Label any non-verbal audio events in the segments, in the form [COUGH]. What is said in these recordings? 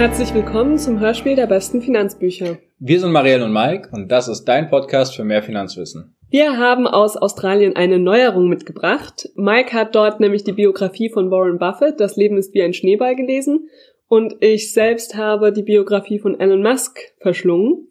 Herzlich willkommen zum Hörspiel der besten Finanzbücher. Wir sind Marielle und Mike und das ist dein Podcast für mehr Finanzwissen. Wir haben aus Australien eine Neuerung mitgebracht. Mike hat dort nämlich die Biografie von Warren Buffett, Das Leben ist wie ein Schneeball gelesen. Und ich selbst habe die Biografie von Elon Musk verschlungen.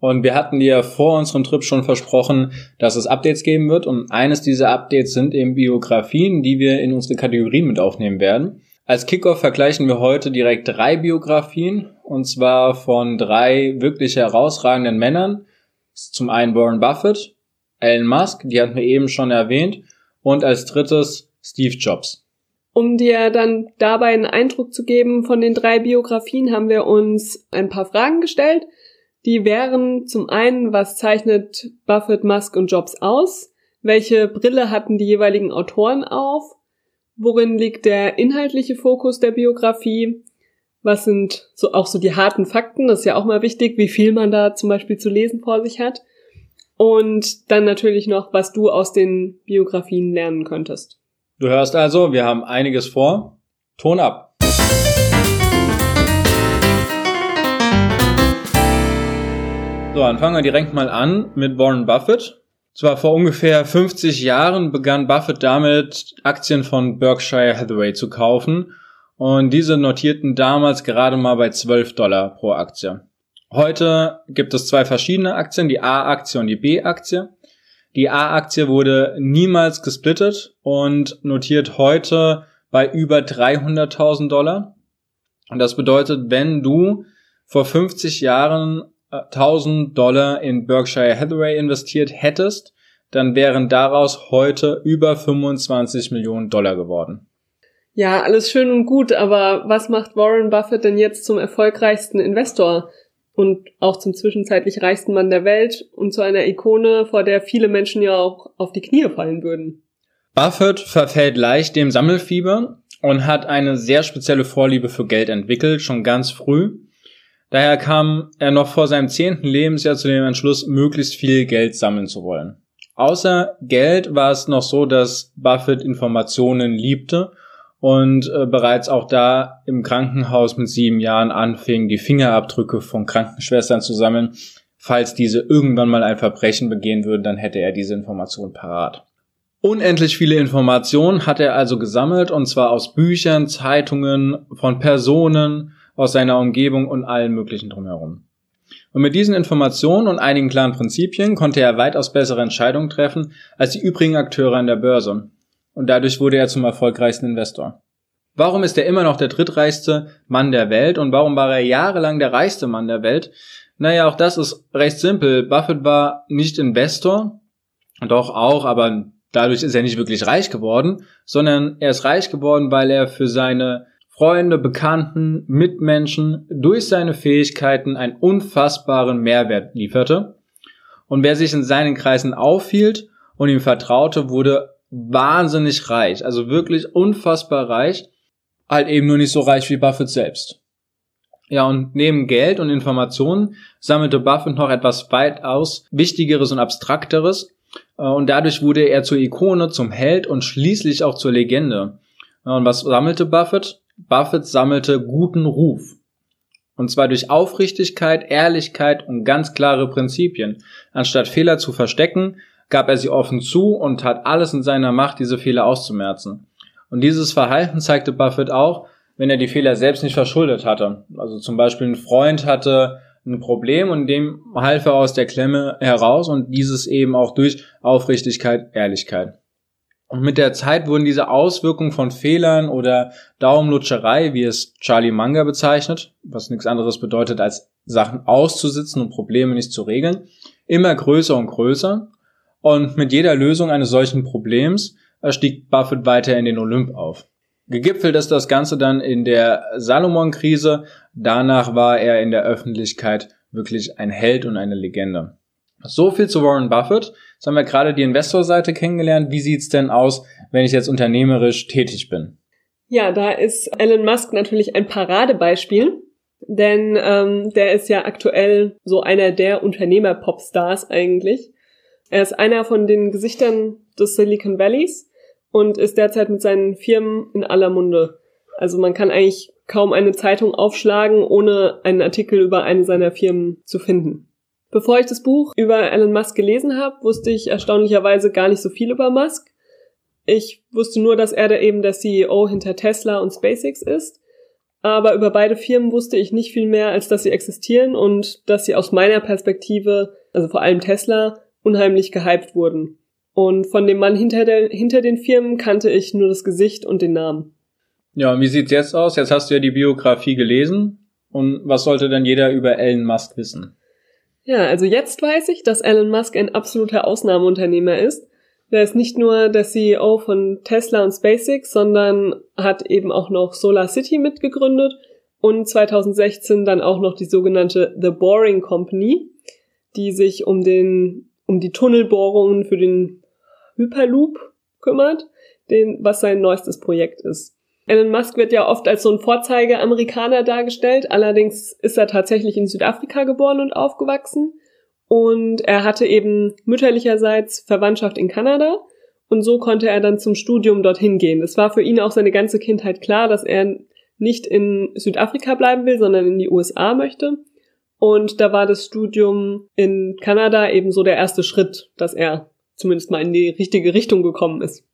Und wir hatten dir vor unserem Trip schon versprochen, dass es Updates geben wird. Und eines dieser Updates sind eben Biografien, die wir in unsere Kategorien mit aufnehmen werden. Als Kickoff vergleichen wir heute direkt drei Biografien, und zwar von drei wirklich herausragenden Männern. Zum einen Warren Buffett, Elon Musk, die hatten wir eben schon erwähnt, und als drittes Steve Jobs. Um dir dann dabei einen Eindruck zu geben von den drei Biografien, haben wir uns ein paar Fragen gestellt. Die wären zum einen, was zeichnet Buffett, Musk und Jobs aus? Welche Brille hatten die jeweiligen Autoren auf? Worin liegt der inhaltliche Fokus der Biografie? Was sind so auch so die harten Fakten? Das ist ja auch mal wichtig, wie viel man da zum Beispiel zu lesen vor sich hat. Und dann natürlich noch, was du aus den Biografien lernen könntest. Du hörst also, wir haben einiges vor. Ton ab. So, dann fangen wir direkt mal an mit Warren Buffett. Zwar vor ungefähr 50 Jahren begann Buffett damit, Aktien von Berkshire Hathaway zu kaufen und diese notierten damals gerade mal bei 12 Dollar pro Aktie. Heute gibt es zwei verschiedene Aktien, die A-Aktie und die B-Aktie. Die A-Aktie wurde niemals gesplittet und notiert heute bei über 300.000 Dollar. Und das bedeutet, wenn du vor 50 Jahren 1000 Dollar in Berkshire Hathaway investiert hättest, dann wären daraus heute über 25 Millionen Dollar geworden. Ja, alles schön und gut, aber was macht Warren Buffett denn jetzt zum erfolgreichsten Investor und auch zum zwischenzeitlich reichsten Mann der Welt und zu einer Ikone, vor der viele Menschen ja auch auf die Knie fallen würden? Buffett verfällt leicht dem Sammelfieber und hat eine sehr spezielle Vorliebe für Geld entwickelt, schon ganz früh. Daher kam er noch vor seinem zehnten Lebensjahr zu dem Entschluss, möglichst viel Geld sammeln zu wollen. Außer Geld war es noch so, dass Buffett Informationen liebte und äh, bereits auch da im Krankenhaus mit sieben Jahren anfing, die Fingerabdrücke von Krankenschwestern zu sammeln. Falls diese irgendwann mal ein Verbrechen begehen würden, dann hätte er diese Information parat. Unendlich viele Informationen hat er also gesammelt, und zwar aus Büchern, Zeitungen, von Personen, aus seiner Umgebung und allen möglichen drumherum. Und mit diesen Informationen und einigen klaren Prinzipien konnte er weitaus bessere Entscheidungen treffen als die übrigen Akteure an der Börse. Und dadurch wurde er zum erfolgreichsten Investor. Warum ist er immer noch der drittreichste Mann der Welt und warum war er jahrelang der reichste Mann der Welt? Naja, auch das ist recht simpel. Buffett war nicht Investor, doch auch, aber dadurch ist er nicht wirklich reich geworden, sondern er ist reich geworden, weil er für seine Freunde, Bekannten, Mitmenschen durch seine Fähigkeiten einen unfassbaren Mehrwert lieferte. Und wer sich in seinen Kreisen aufhielt und ihm vertraute, wurde wahnsinnig reich, also wirklich unfassbar reich, halt eben nur nicht so reich wie Buffett selbst. Ja, und neben Geld und Informationen sammelte Buffett noch etwas weitaus Wichtigeres und Abstrakteres, äh, und dadurch wurde er zur Ikone, zum Held und schließlich auch zur Legende. Und was sammelte Buffett? Buffett sammelte guten Ruf. Und zwar durch Aufrichtigkeit, Ehrlichkeit und ganz klare Prinzipien. Anstatt Fehler zu verstecken, gab er sie offen zu und tat alles in seiner Macht, diese Fehler auszumerzen. Und dieses Verhalten zeigte Buffett auch, wenn er die Fehler selbst nicht verschuldet hatte. Also zum Beispiel ein Freund hatte ein Problem und dem half er aus der Klemme heraus und dieses eben auch durch Aufrichtigkeit, Ehrlichkeit. Und mit der Zeit wurden diese Auswirkungen von Fehlern oder Daumenlutscherei, wie es Charlie Manga bezeichnet, was nichts anderes bedeutet, als Sachen auszusitzen und Probleme nicht zu regeln, immer größer und größer. Und mit jeder Lösung eines solchen Problems stieg Buffett weiter in den Olymp auf. Gegipfelt ist das Ganze dann in der Salomon-Krise. Danach war er in der Öffentlichkeit wirklich ein Held und eine Legende. So viel zu Warren Buffett. Jetzt haben wir gerade die Investorseite kennengelernt. Wie sieht's denn aus, wenn ich jetzt unternehmerisch tätig bin? Ja, da ist Elon Musk natürlich ein Paradebeispiel, denn ähm, der ist ja aktuell so einer der Unternehmer-Popstars eigentlich. Er ist einer von den Gesichtern des Silicon Valleys und ist derzeit mit seinen Firmen in aller Munde. Also man kann eigentlich kaum eine Zeitung aufschlagen, ohne einen Artikel über eine seiner Firmen zu finden. Bevor ich das Buch über Elon Musk gelesen habe, wusste ich erstaunlicherweise gar nicht so viel über Musk. Ich wusste nur, dass er da eben der CEO hinter Tesla und SpaceX ist. Aber über beide Firmen wusste ich nicht viel mehr, als dass sie existieren und dass sie aus meiner Perspektive, also vor allem Tesla, unheimlich gehypt wurden. Und von dem Mann hinter, der, hinter den Firmen kannte ich nur das Gesicht und den Namen. Ja, und wie sieht's jetzt aus? Jetzt hast du ja die Biografie gelesen. Und was sollte denn jeder über Elon Musk wissen? Ja, also jetzt weiß ich, dass Elon Musk ein absoluter Ausnahmeunternehmer ist. Er ist nicht nur der CEO von Tesla und SpaceX, sondern hat eben auch noch Solar City mitgegründet und 2016 dann auch noch die sogenannte The Boring Company, die sich um den um die Tunnelbohrungen für den Hyperloop kümmert, den, was sein neuestes Projekt ist. Elon Musk wird ja oft als so ein Vorzeige-Amerikaner dargestellt, allerdings ist er tatsächlich in Südafrika geboren und aufgewachsen und er hatte eben mütterlicherseits Verwandtschaft in Kanada und so konnte er dann zum Studium dorthin gehen. Es war für ihn auch seine ganze Kindheit klar, dass er nicht in Südafrika bleiben will, sondern in die USA möchte. Und da war das Studium in Kanada eben so der erste Schritt, dass er zumindest mal in die richtige Richtung gekommen ist.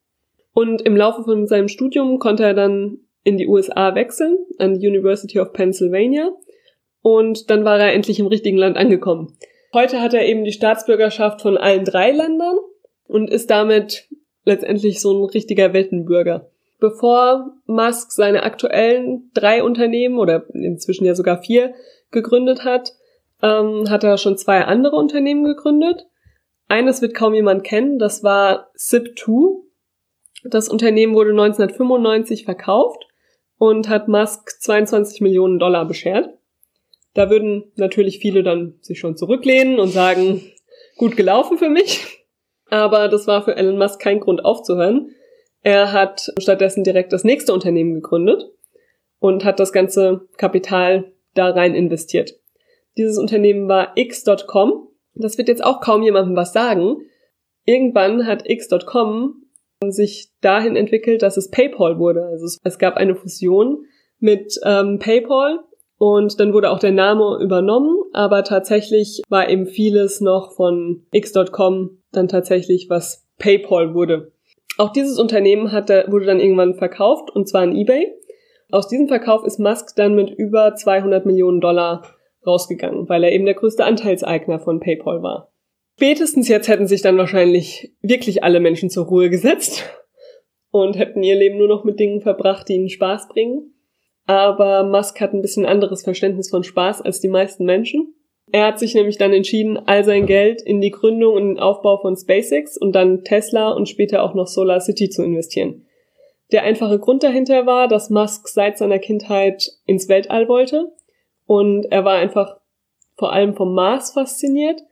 Und im Laufe von seinem Studium konnte er dann in die USA wechseln, an die University of Pennsylvania. Und dann war er endlich im richtigen Land angekommen. Heute hat er eben die Staatsbürgerschaft von allen drei Ländern und ist damit letztendlich so ein richtiger Weltenbürger. Bevor Musk seine aktuellen drei Unternehmen oder inzwischen ja sogar vier gegründet hat, ähm, hat er schon zwei andere Unternehmen gegründet. Eines wird kaum jemand kennen, das war Zip2. Das Unternehmen wurde 1995 verkauft und hat Musk 22 Millionen Dollar beschert. Da würden natürlich viele dann sich schon zurücklehnen und sagen, gut gelaufen für mich. Aber das war für Elon Musk kein Grund aufzuhören. Er hat stattdessen direkt das nächste Unternehmen gegründet und hat das ganze Kapital da rein investiert. Dieses Unternehmen war x.com. Das wird jetzt auch kaum jemandem was sagen. Irgendwann hat x.com sich dahin entwickelt, dass es PayPal wurde. Also es, es gab eine Fusion mit ähm, PayPal und dann wurde auch der Name übernommen, aber tatsächlich war eben vieles noch von x.com dann tatsächlich, was PayPal wurde. Auch dieses Unternehmen hat, wurde dann irgendwann verkauft und zwar an eBay. Aus diesem Verkauf ist Musk dann mit über 200 Millionen Dollar rausgegangen, weil er eben der größte Anteilseigner von PayPal war. Spätestens jetzt hätten sich dann wahrscheinlich wirklich alle Menschen zur Ruhe gesetzt und hätten ihr Leben nur noch mit Dingen verbracht, die ihnen Spaß bringen. Aber Musk hat ein bisschen anderes Verständnis von Spaß als die meisten Menschen. Er hat sich nämlich dann entschieden, all sein Geld in die Gründung und den Aufbau von SpaceX und dann Tesla und später auch noch Solar City zu investieren. Der einfache Grund dahinter war, dass Musk seit seiner Kindheit ins Weltall wollte und er war einfach vor allem vom Mars fasziniert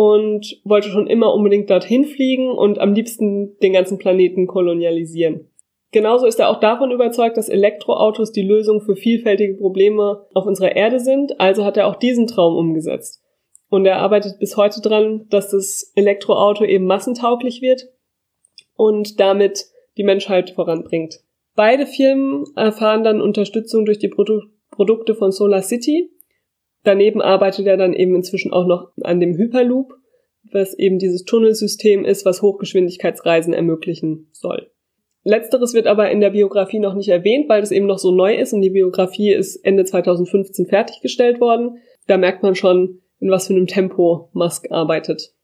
und wollte schon immer unbedingt dorthin fliegen und am liebsten den ganzen Planeten kolonialisieren. Genauso ist er auch davon überzeugt, dass Elektroautos die Lösung für vielfältige Probleme auf unserer Erde sind, also hat er auch diesen Traum umgesetzt. Und er arbeitet bis heute dran, dass das Elektroauto eben massentauglich wird und damit die Menschheit voranbringt. Beide Firmen erfahren dann Unterstützung durch die Produ Produkte von Solar City. Daneben arbeitet er dann eben inzwischen auch noch an dem Hyperloop, was eben dieses Tunnelsystem ist, was Hochgeschwindigkeitsreisen ermöglichen soll. Letzteres wird aber in der Biografie noch nicht erwähnt, weil das eben noch so neu ist und die Biografie ist Ende 2015 fertiggestellt worden. Da merkt man schon, in was für einem Tempo Musk arbeitet.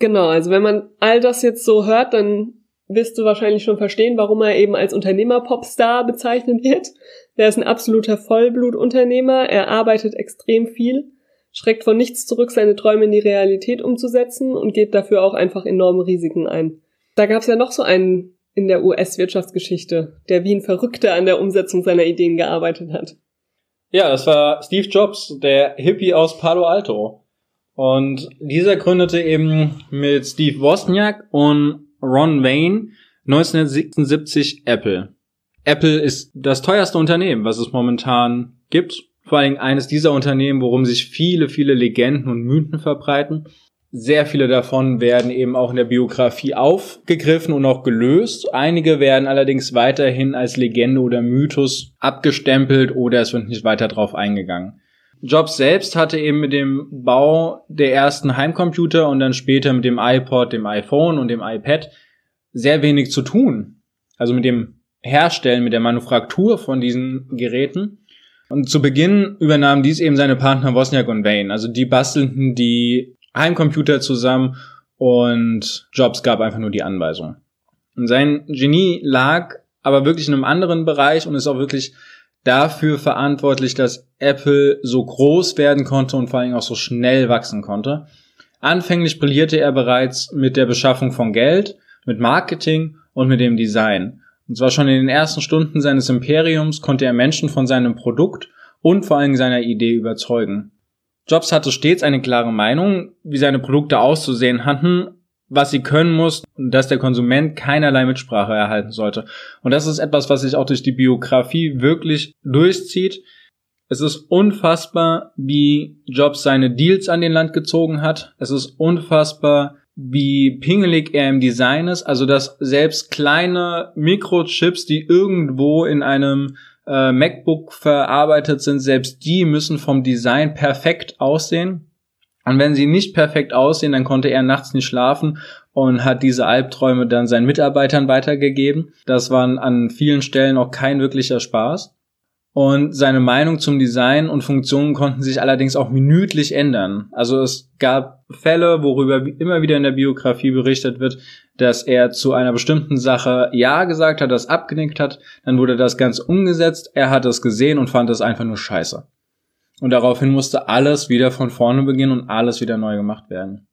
Genau, also wenn man all das jetzt so hört, dann wirst du wahrscheinlich schon verstehen, warum er eben als Unternehmer-Popstar bezeichnet wird. Der ist ein absoluter Vollblutunternehmer, er arbeitet extrem viel, schreckt von nichts zurück, seine Träume in die Realität umzusetzen und geht dafür auch einfach enorme Risiken ein. Da gab es ja noch so einen in der US-Wirtschaftsgeschichte, der wie ein Verrückter an der Umsetzung seiner Ideen gearbeitet hat. Ja, das war Steve Jobs, der Hippie aus Palo Alto. Und dieser gründete eben mit Steve Wozniak und Ron Wayne 1976 Apple. Apple ist das teuerste Unternehmen, was es momentan gibt. Vor allem eines dieser Unternehmen, worum sich viele, viele Legenden und Mythen verbreiten. Sehr viele davon werden eben auch in der Biografie aufgegriffen und auch gelöst. Einige werden allerdings weiterhin als Legende oder Mythos abgestempelt oder es wird nicht weiter drauf eingegangen. Jobs selbst hatte eben mit dem Bau der ersten Heimcomputer und dann später mit dem iPod, dem iPhone und dem iPad sehr wenig zu tun. Also mit dem Herstellen, mit der Manufaktur von diesen Geräten. Und zu Beginn übernahmen dies eben seine Partner Wozniak und Wayne. Also die bastelten die Heimcomputer zusammen und Jobs gab einfach nur die Anweisung. Und sein Genie lag aber wirklich in einem anderen Bereich und ist auch wirklich dafür verantwortlich, dass Apple so groß werden konnte und vor allem auch so schnell wachsen konnte. Anfänglich brillierte er bereits mit der Beschaffung von Geld, mit Marketing und mit dem Design. Und zwar schon in den ersten Stunden seines Imperiums konnte er Menschen von seinem Produkt und vor allem seiner Idee überzeugen. Jobs hatte stets eine klare Meinung, wie seine Produkte auszusehen hatten was sie können muss, dass der Konsument keinerlei Mitsprache erhalten sollte. Und das ist etwas, was sich auch durch die Biografie wirklich durchzieht. Es ist unfassbar, wie Jobs seine Deals an den Land gezogen hat. Es ist unfassbar, wie pingelig er im Design ist. Also, dass selbst kleine Mikrochips, die irgendwo in einem äh, MacBook verarbeitet sind, selbst die müssen vom Design perfekt aussehen. Und wenn sie nicht perfekt aussehen, dann konnte er nachts nicht schlafen und hat diese Albträume dann seinen Mitarbeitern weitergegeben. Das war an vielen Stellen auch kein wirklicher Spaß. Und seine Meinung zum Design und Funktionen konnten sich allerdings auch minütlich ändern. Also es gab Fälle, worüber immer wieder in der Biografie berichtet wird, dass er zu einer bestimmten Sache Ja gesagt hat, das abgenickt hat, dann wurde das ganz umgesetzt, er hat es gesehen und fand es einfach nur scheiße. Und daraufhin musste alles wieder von vorne beginnen und alles wieder neu gemacht werden.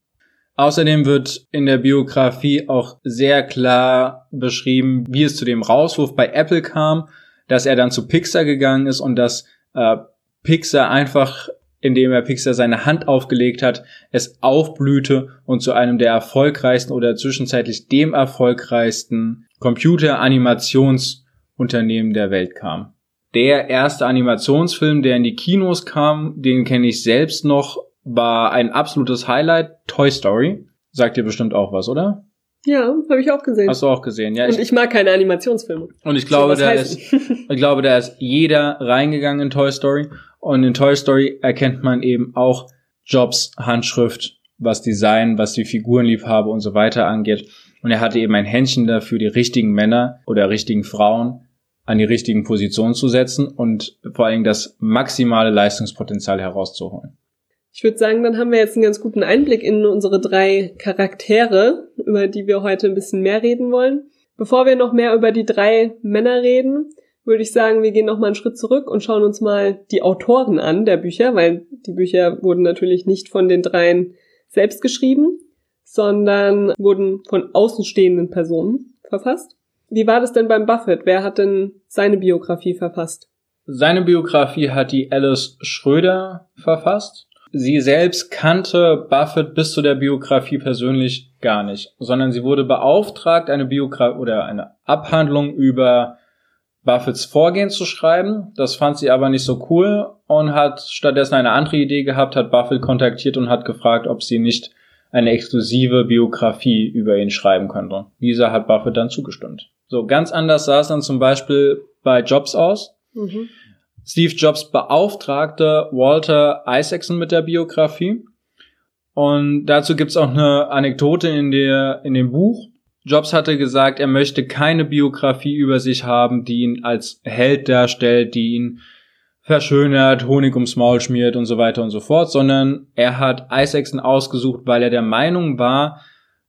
Außerdem wird in der Biografie auch sehr klar beschrieben, wie es zu dem Rauswurf bei Apple kam, dass er dann zu Pixar gegangen ist und dass äh, Pixar einfach, indem er Pixar seine Hand aufgelegt hat, es aufblühte und zu einem der erfolgreichsten oder zwischenzeitlich dem erfolgreichsten Computeranimationsunternehmen der Welt kam der erste Animationsfilm, der in die Kinos kam, den kenne ich selbst noch, war ein absolutes Highlight, Toy Story. Sagt dir bestimmt auch was, oder? Ja, habe ich auch gesehen. Hast du auch gesehen, ja. Und ich, ich mag keine Animationsfilme. Und ich glaube, da ist, [LAUGHS] ich glaube, da ist jeder reingegangen in Toy Story. Und in Toy Story erkennt man eben auch Jobs Handschrift, was Design, was die Figurenliebhabe und so weiter angeht. Und er hatte eben ein Händchen dafür, die richtigen Männer oder richtigen Frauen an die richtigen Positionen zu setzen und vor allen Dingen das maximale Leistungspotenzial herauszuholen. Ich würde sagen, dann haben wir jetzt einen ganz guten Einblick in unsere drei Charaktere, über die wir heute ein bisschen mehr reden wollen. Bevor wir noch mehr über die drei Männer reden, würde ich sagen, wir gehen noch mal einen Schritt zurück und schauen uns mal die Autoren an der Bücher, weil die Bücher wurden natürlich nicht von den dreien selbst geschrieben, sondern wurden von außenstehenden Personen verfasst. Wie war das denn beim Buffett? Wer hat denn seine Biografie verfasst? Seine Biografie hat die Alice Schröder verfasst. Sie selbst kannte Buffett bis zu der Biografie persönlich gar nicht, sondern sie wurde beauftragt, eine Biografie oder eine Abhandlung über Buffetts Vorgehen zu schreiben. Das fand sie aber nicht so cool und hat stattdessen eine andere Idee gehabt, hat Buffett kontaktiert und hat gefragt, ob sie nicht eine exklusive Biografie über ihn schreiben könnte. Dieser hat Buffett dann zugestimmt. So, ganz anders sah es dann zum Beispiel bei Jobs aus. Mhm. Steve Jobs beauftragte Walter Isaacson mit der Biografie. Und dazu gibt's auch eine Anekdote in, der, in dem Buch. Jobs hatte gesagt, er möchte keine Biografie über sich haben, die ihn als Held darstellt, die ihn verschönert, Honig ums Maul schmiert und so weiter und so fort, sondern er hat Isaacson ausgesucht, weil er der Meinung war,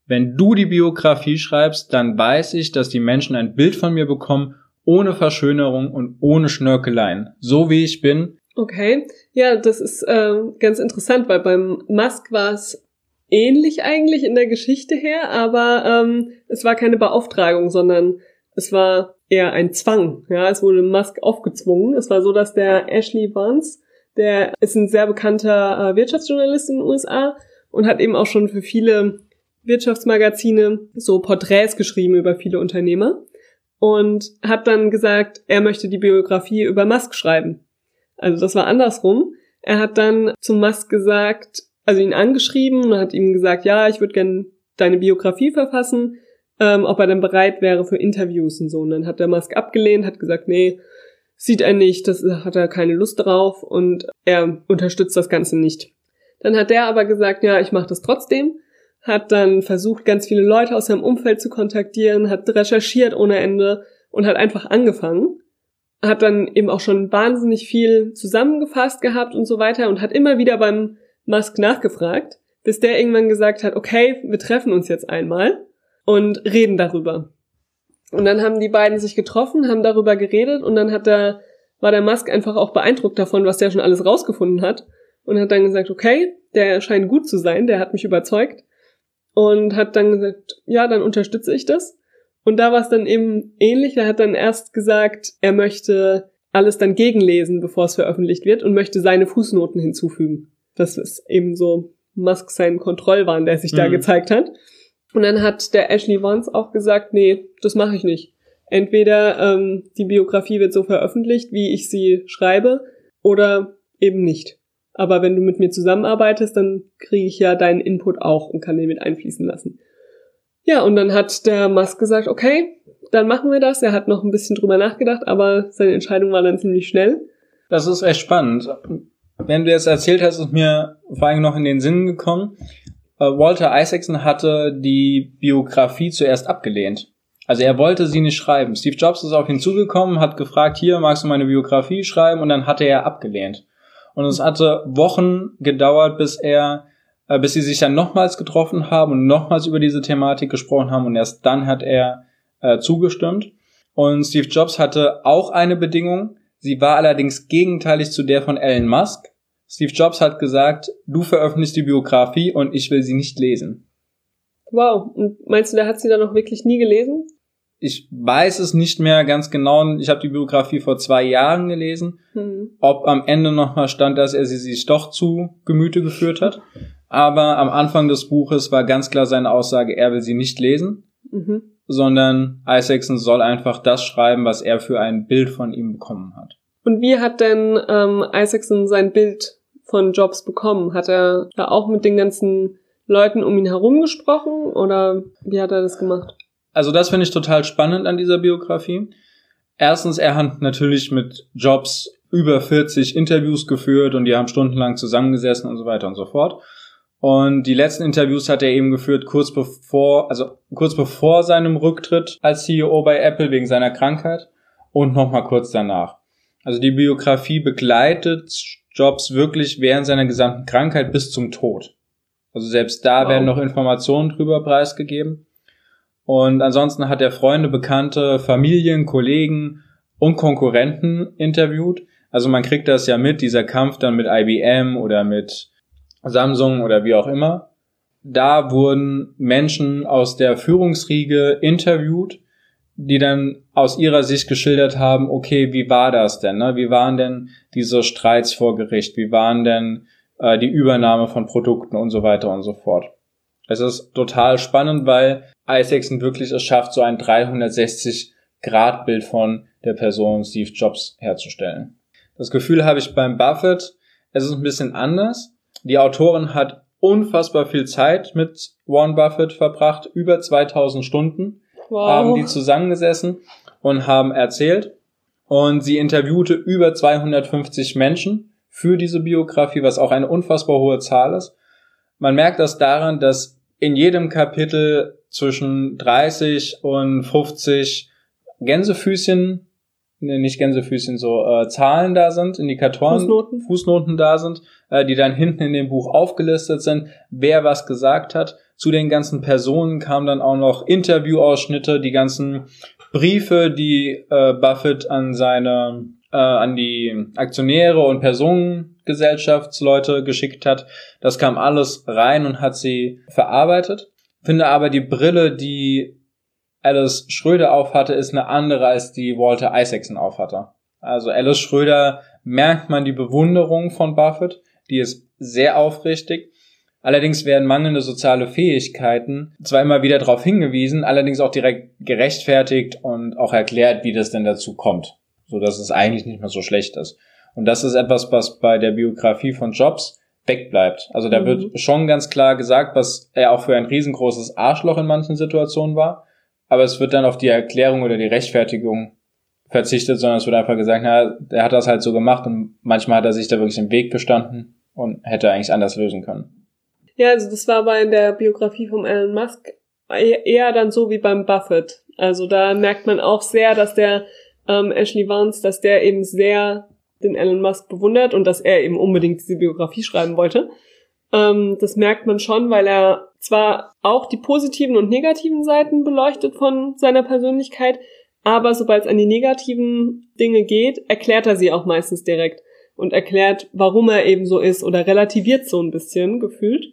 wenn du die Biografie schreibst, dann weiß ich, dass die Menschen ein Bild von mir bekommen, ohne Verschönerung und ohne Schnörkeleien. So wie ich bin. Okay. Ja, das ist äh, ganz interessant, weil beim Musk war es ähnlich eigentlich in der Geschichte her, aber ähm, es war keine Beauftragung, sondern es war eher ein Zwang. Ja, es wurde Musk aufgezwungen. Es war so, dass der Ashley Vance, der ist ein sehr bekannter äh, Wirtschaftsjournalist in den USA und hat eben auch schon für viele Wirtschaftsmagazine so Porträts geschrieben über viele Unternehmer und hat dann gesagt, er möchte die Biografie über Musk schreiben. Also das war andersrum. Er hat dann zu Musk gesagt, also ihn angeschrieben und hat ihm gesagt, ja, ich würde gerne deine Biografie verfassen, ähm, ob er dann bereit wäre für Interviews und so. Und dann hat der Musk abgelehnt, hat gesagt, nee, sieht er nicht, das hat er keine Lust drauf und er unterstützt das Ganze nicht. Dann hat der aber gesagt, ja, ich mache das trotzdem, hat dann versucht, ganz viele Leute aus seinem Umfeld zu kontaktieren, hat recherchiert ohne Ende und hat einfach angefangen. Hat dann eben auch schon wahnsinnig viel zusammengefasst gehabt und so weiter und hat immer wieder beim Musk nachgefragt, bis der irgendwann gesagt hat, okay, wir treffen uns jetzt einmal und reden darüber. Und dann haben die beiden sich getroffen, haben darüber geredet und dann hat der, war der Musk einfach auch beeindruckt davon, was der schon alles rausgefunden hat und hat dann gesagt, okay, der scheint gut zu sein, der hat mich überzeugt und hat dann gesagt, ja, dann unterstütze ich das. Und da war es dann eben ähnlich. Er hat dann erst gesagt, er möchte alles dann gegenlesen, bevor es veröffentlicht wird und möchte seine Fußnoten hinzufügen. Das ist eben so Musk sein Kontrollwahn, der sich mhm. da gezeigt hat. Und dann hat der Ashley Vance auch gesagt, nee, das mache ich nicht. Entweder ähm, die Biografie wird so veröffentlicht, wie ich sie schreibe, oder eben nicht. Aber wenn du mit mir zusammenarbeitest, dann kriege ich ja deinen Input auch und kann den mit einfließen lassen. Ja, und dann hat der Musk gesagt, okay, dann machen wir das. Er hat noch ein bisschen drüber nachgedacht, aber seine Entscheidung war dann ziemlich schnell. Das ist echt spannend. Wenn du jetzt erzählt hast, ist mir vor allem noch in den Sinn gekommen. Äh, Walter Isaacson hatte die Biografie zuerst abgelehnt. Also er wollte sie nicht schreiben. Steve Jobs ist auf ihn zugekommen, hat gefragt, hier, magst du meine Biografie schreiben? Und dann hatte er abgelehnt. Und es hatte Wochen gedauert, bis er, äh, bis sie sich dann nochmals getroffen haben und nochmals über diese Thematik gesprochen haben. Und erst dann hat er äh, zugestimmt. Und Steve Jobs hatte auch eine Bedingung. Sie war allerdings gegenteilig zu der von Elon Musk. Steve Jobs hat gesagt, du veröffentlichst die Biografie und ich will sie nicht lesen. Wow, und meinst du, der hat sie dann noch wirklich nie gelesen? Ich weiß es nicht mehr ganz genau. Ich habe die Biografie vor zwei Jahren gelesen. Hm. Ob am Ende nochmal stand, dass er sie sich doch zu Gemüte geführt hat. Aber am Anfang des Buches war ganz klar seine Aussage, er will sie nicht lesen, mhm. sondern Isaacson soll einfach das schreiben, was er für ein Bild von ihm bekommen hat. Und wie hat denn ähm, Isaacson sein Bild von Jobs bekommen? Hat er da auch mit den ganzen Leuten um ihn herum gesprochen oder wie hat er das gemacht? Also das finde ich total spannend an dieser Biografie. Erstens, er hat natürlich mit Jobs über 40 Interviews geführt und die haben stundenlang zusammengesessen und so weiter und so fort. Und die letzten Interviews hat er eben geführt kurz bevor, also kurz bevor seinem Rücktritt als CEO bei Apple wegen seiner Krankheit und nochmal kurz danach. Also die Biografie begleitet Jobs wirklich während seiner gesamten Krankheit bis zum Tod. Also selbst da wow. werden noch Informationen drüber preisgegeben. Und ansonsten hat er Freunde, Bekannte, Familien, Kollegen und Konkurrenten interviewt. Also man kriegt das ja mit, dieser Kampf dann mit IBM oder mit Samsung oder wie auch immer. Da wurden Menschen aus der Führungsriege interviewt, die dann aus ihrer Sicht geschildert haben, okay, wie war das denn? Ne? Wie waren denn diese Streits vor Gericht? Wie waren denn äh, die Übernahme von Produkten und so weiter und so fort? Es ist total spannend, weil Isaacson wirklich es schafft, so ein 360-Grad-Bild von der Person Steve Jobs herzustellen. Das Gefühl habe ich beim Buffett, es ist ein bisschen anders. Die Autorin hat unfassbar viel Zeit mit Warren Buffett verbracht, über 2000 Stunden wow. haben die zusammengesessen und haben erzählt. Und sie interviewte über 250 Menschen für diese Biografie, was auch eine unfassbar hohe Zahl ist. Man merkt das daran, dass in jedem Kapitel zwischen 30 und 50 Gänsefüßchen, ne, nicht Gänsefüßchen, so äh, Zahlen da sind, Indikatoren, Fußnoten, Fußnoten da sind, äh, die dann hinten in dem Buch aufgelistet sind, wer was gesagt hat. Zu den ganzen Personen kamen dann auch noch Interviewausschnitte, die ganzen Briefe, die äh, Buffett an seine, äh, an die Aktionäre und Personengesellschaftsleute geschickt hat. Das kam alles rein und hat sie verarbeitet. Finde aber die Brille, die Alice Schröder aufhatte, ist eine andere als die Walter Isaacson aufhatte. Also Alice Schröder merkt man die Bewunderung von Buffett, die ist sehr aufrichtig. Allerdings werden mangelnde soziale Fähigkeiten zwar immer wieder darauf hingewiesen, allerdings auch direkt gerechtfertigt und auch erklärt, wie das denn dazu kommt, so dass es eigentlich nicht mehr so schlecht ist. Und das ist etwas, was bei der Biografie von Jobs wegbleibt. Also da mhm. wird schon ganz klar gesagt, was er auch für ein riesengroßes Arschloch in manchen Situationen war. Aber es wird dann auf die Erklärung oder die Rechtfertigung verzichtet, sondern es wird einfach gesagt, na, er hat das halt so gemacht und manchmal hat er sich da wirklich im Weg gestanden und hätte eigentlich anders lösen können. Ja, also das war aber in der Biografie von Elon Musk eher dann so wie beim Buffett. Also da merkt man auch sehr, dass der ähm, Ashley Vance, dass der eben sehr den Elon Musk bewundert und dass er eben unbedingt diese Biografie schreiben wollte. Ähm, das merkt man schon, weil er zwar auch die positiven und negativen Seiten beleuchtet von seiner Persönlichkeit, aber sobald es an die negativen Dinge geht, erklärt er sie auch meistens direkt und erklärt, warum er eben so ist oder relativiert so ein bisschen gefühlt.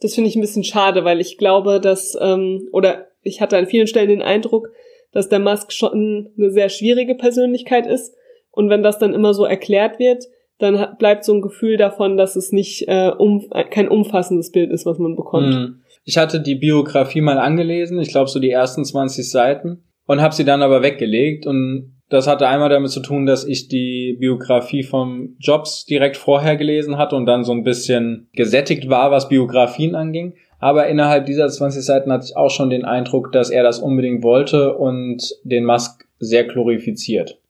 Das finde ich ein bisschen schade, weil ich glaube, dass, ähm, oder ich hatte an vielen Stellen den Eindruck, dass der Musk schon eine sehr schwierige Persönlichkeit ist. Und wenn das dann immer so erklärt wird, dann bleibt so ein Gefühl davon, dass es nicht äh, um, kein umfassendes Bild ist, was man bekommt. Hm. Ich hatte die Biografie mal angelesen, ich glaube so die ersten 20 Seiten, und habe sie dann aber weggelegt. Und das hatte einmal damit zu tun, dass ich die Biografie vom Jobs direkt vorher gelesen hatte und dann so ein bisschen gesättigt war, was Biografien anging. Aber innerhalb dieser 20 Seiten hatte ich auch schon den Eindruck, dass er das unbedingt wollte und den Musk sehr glorifiziert.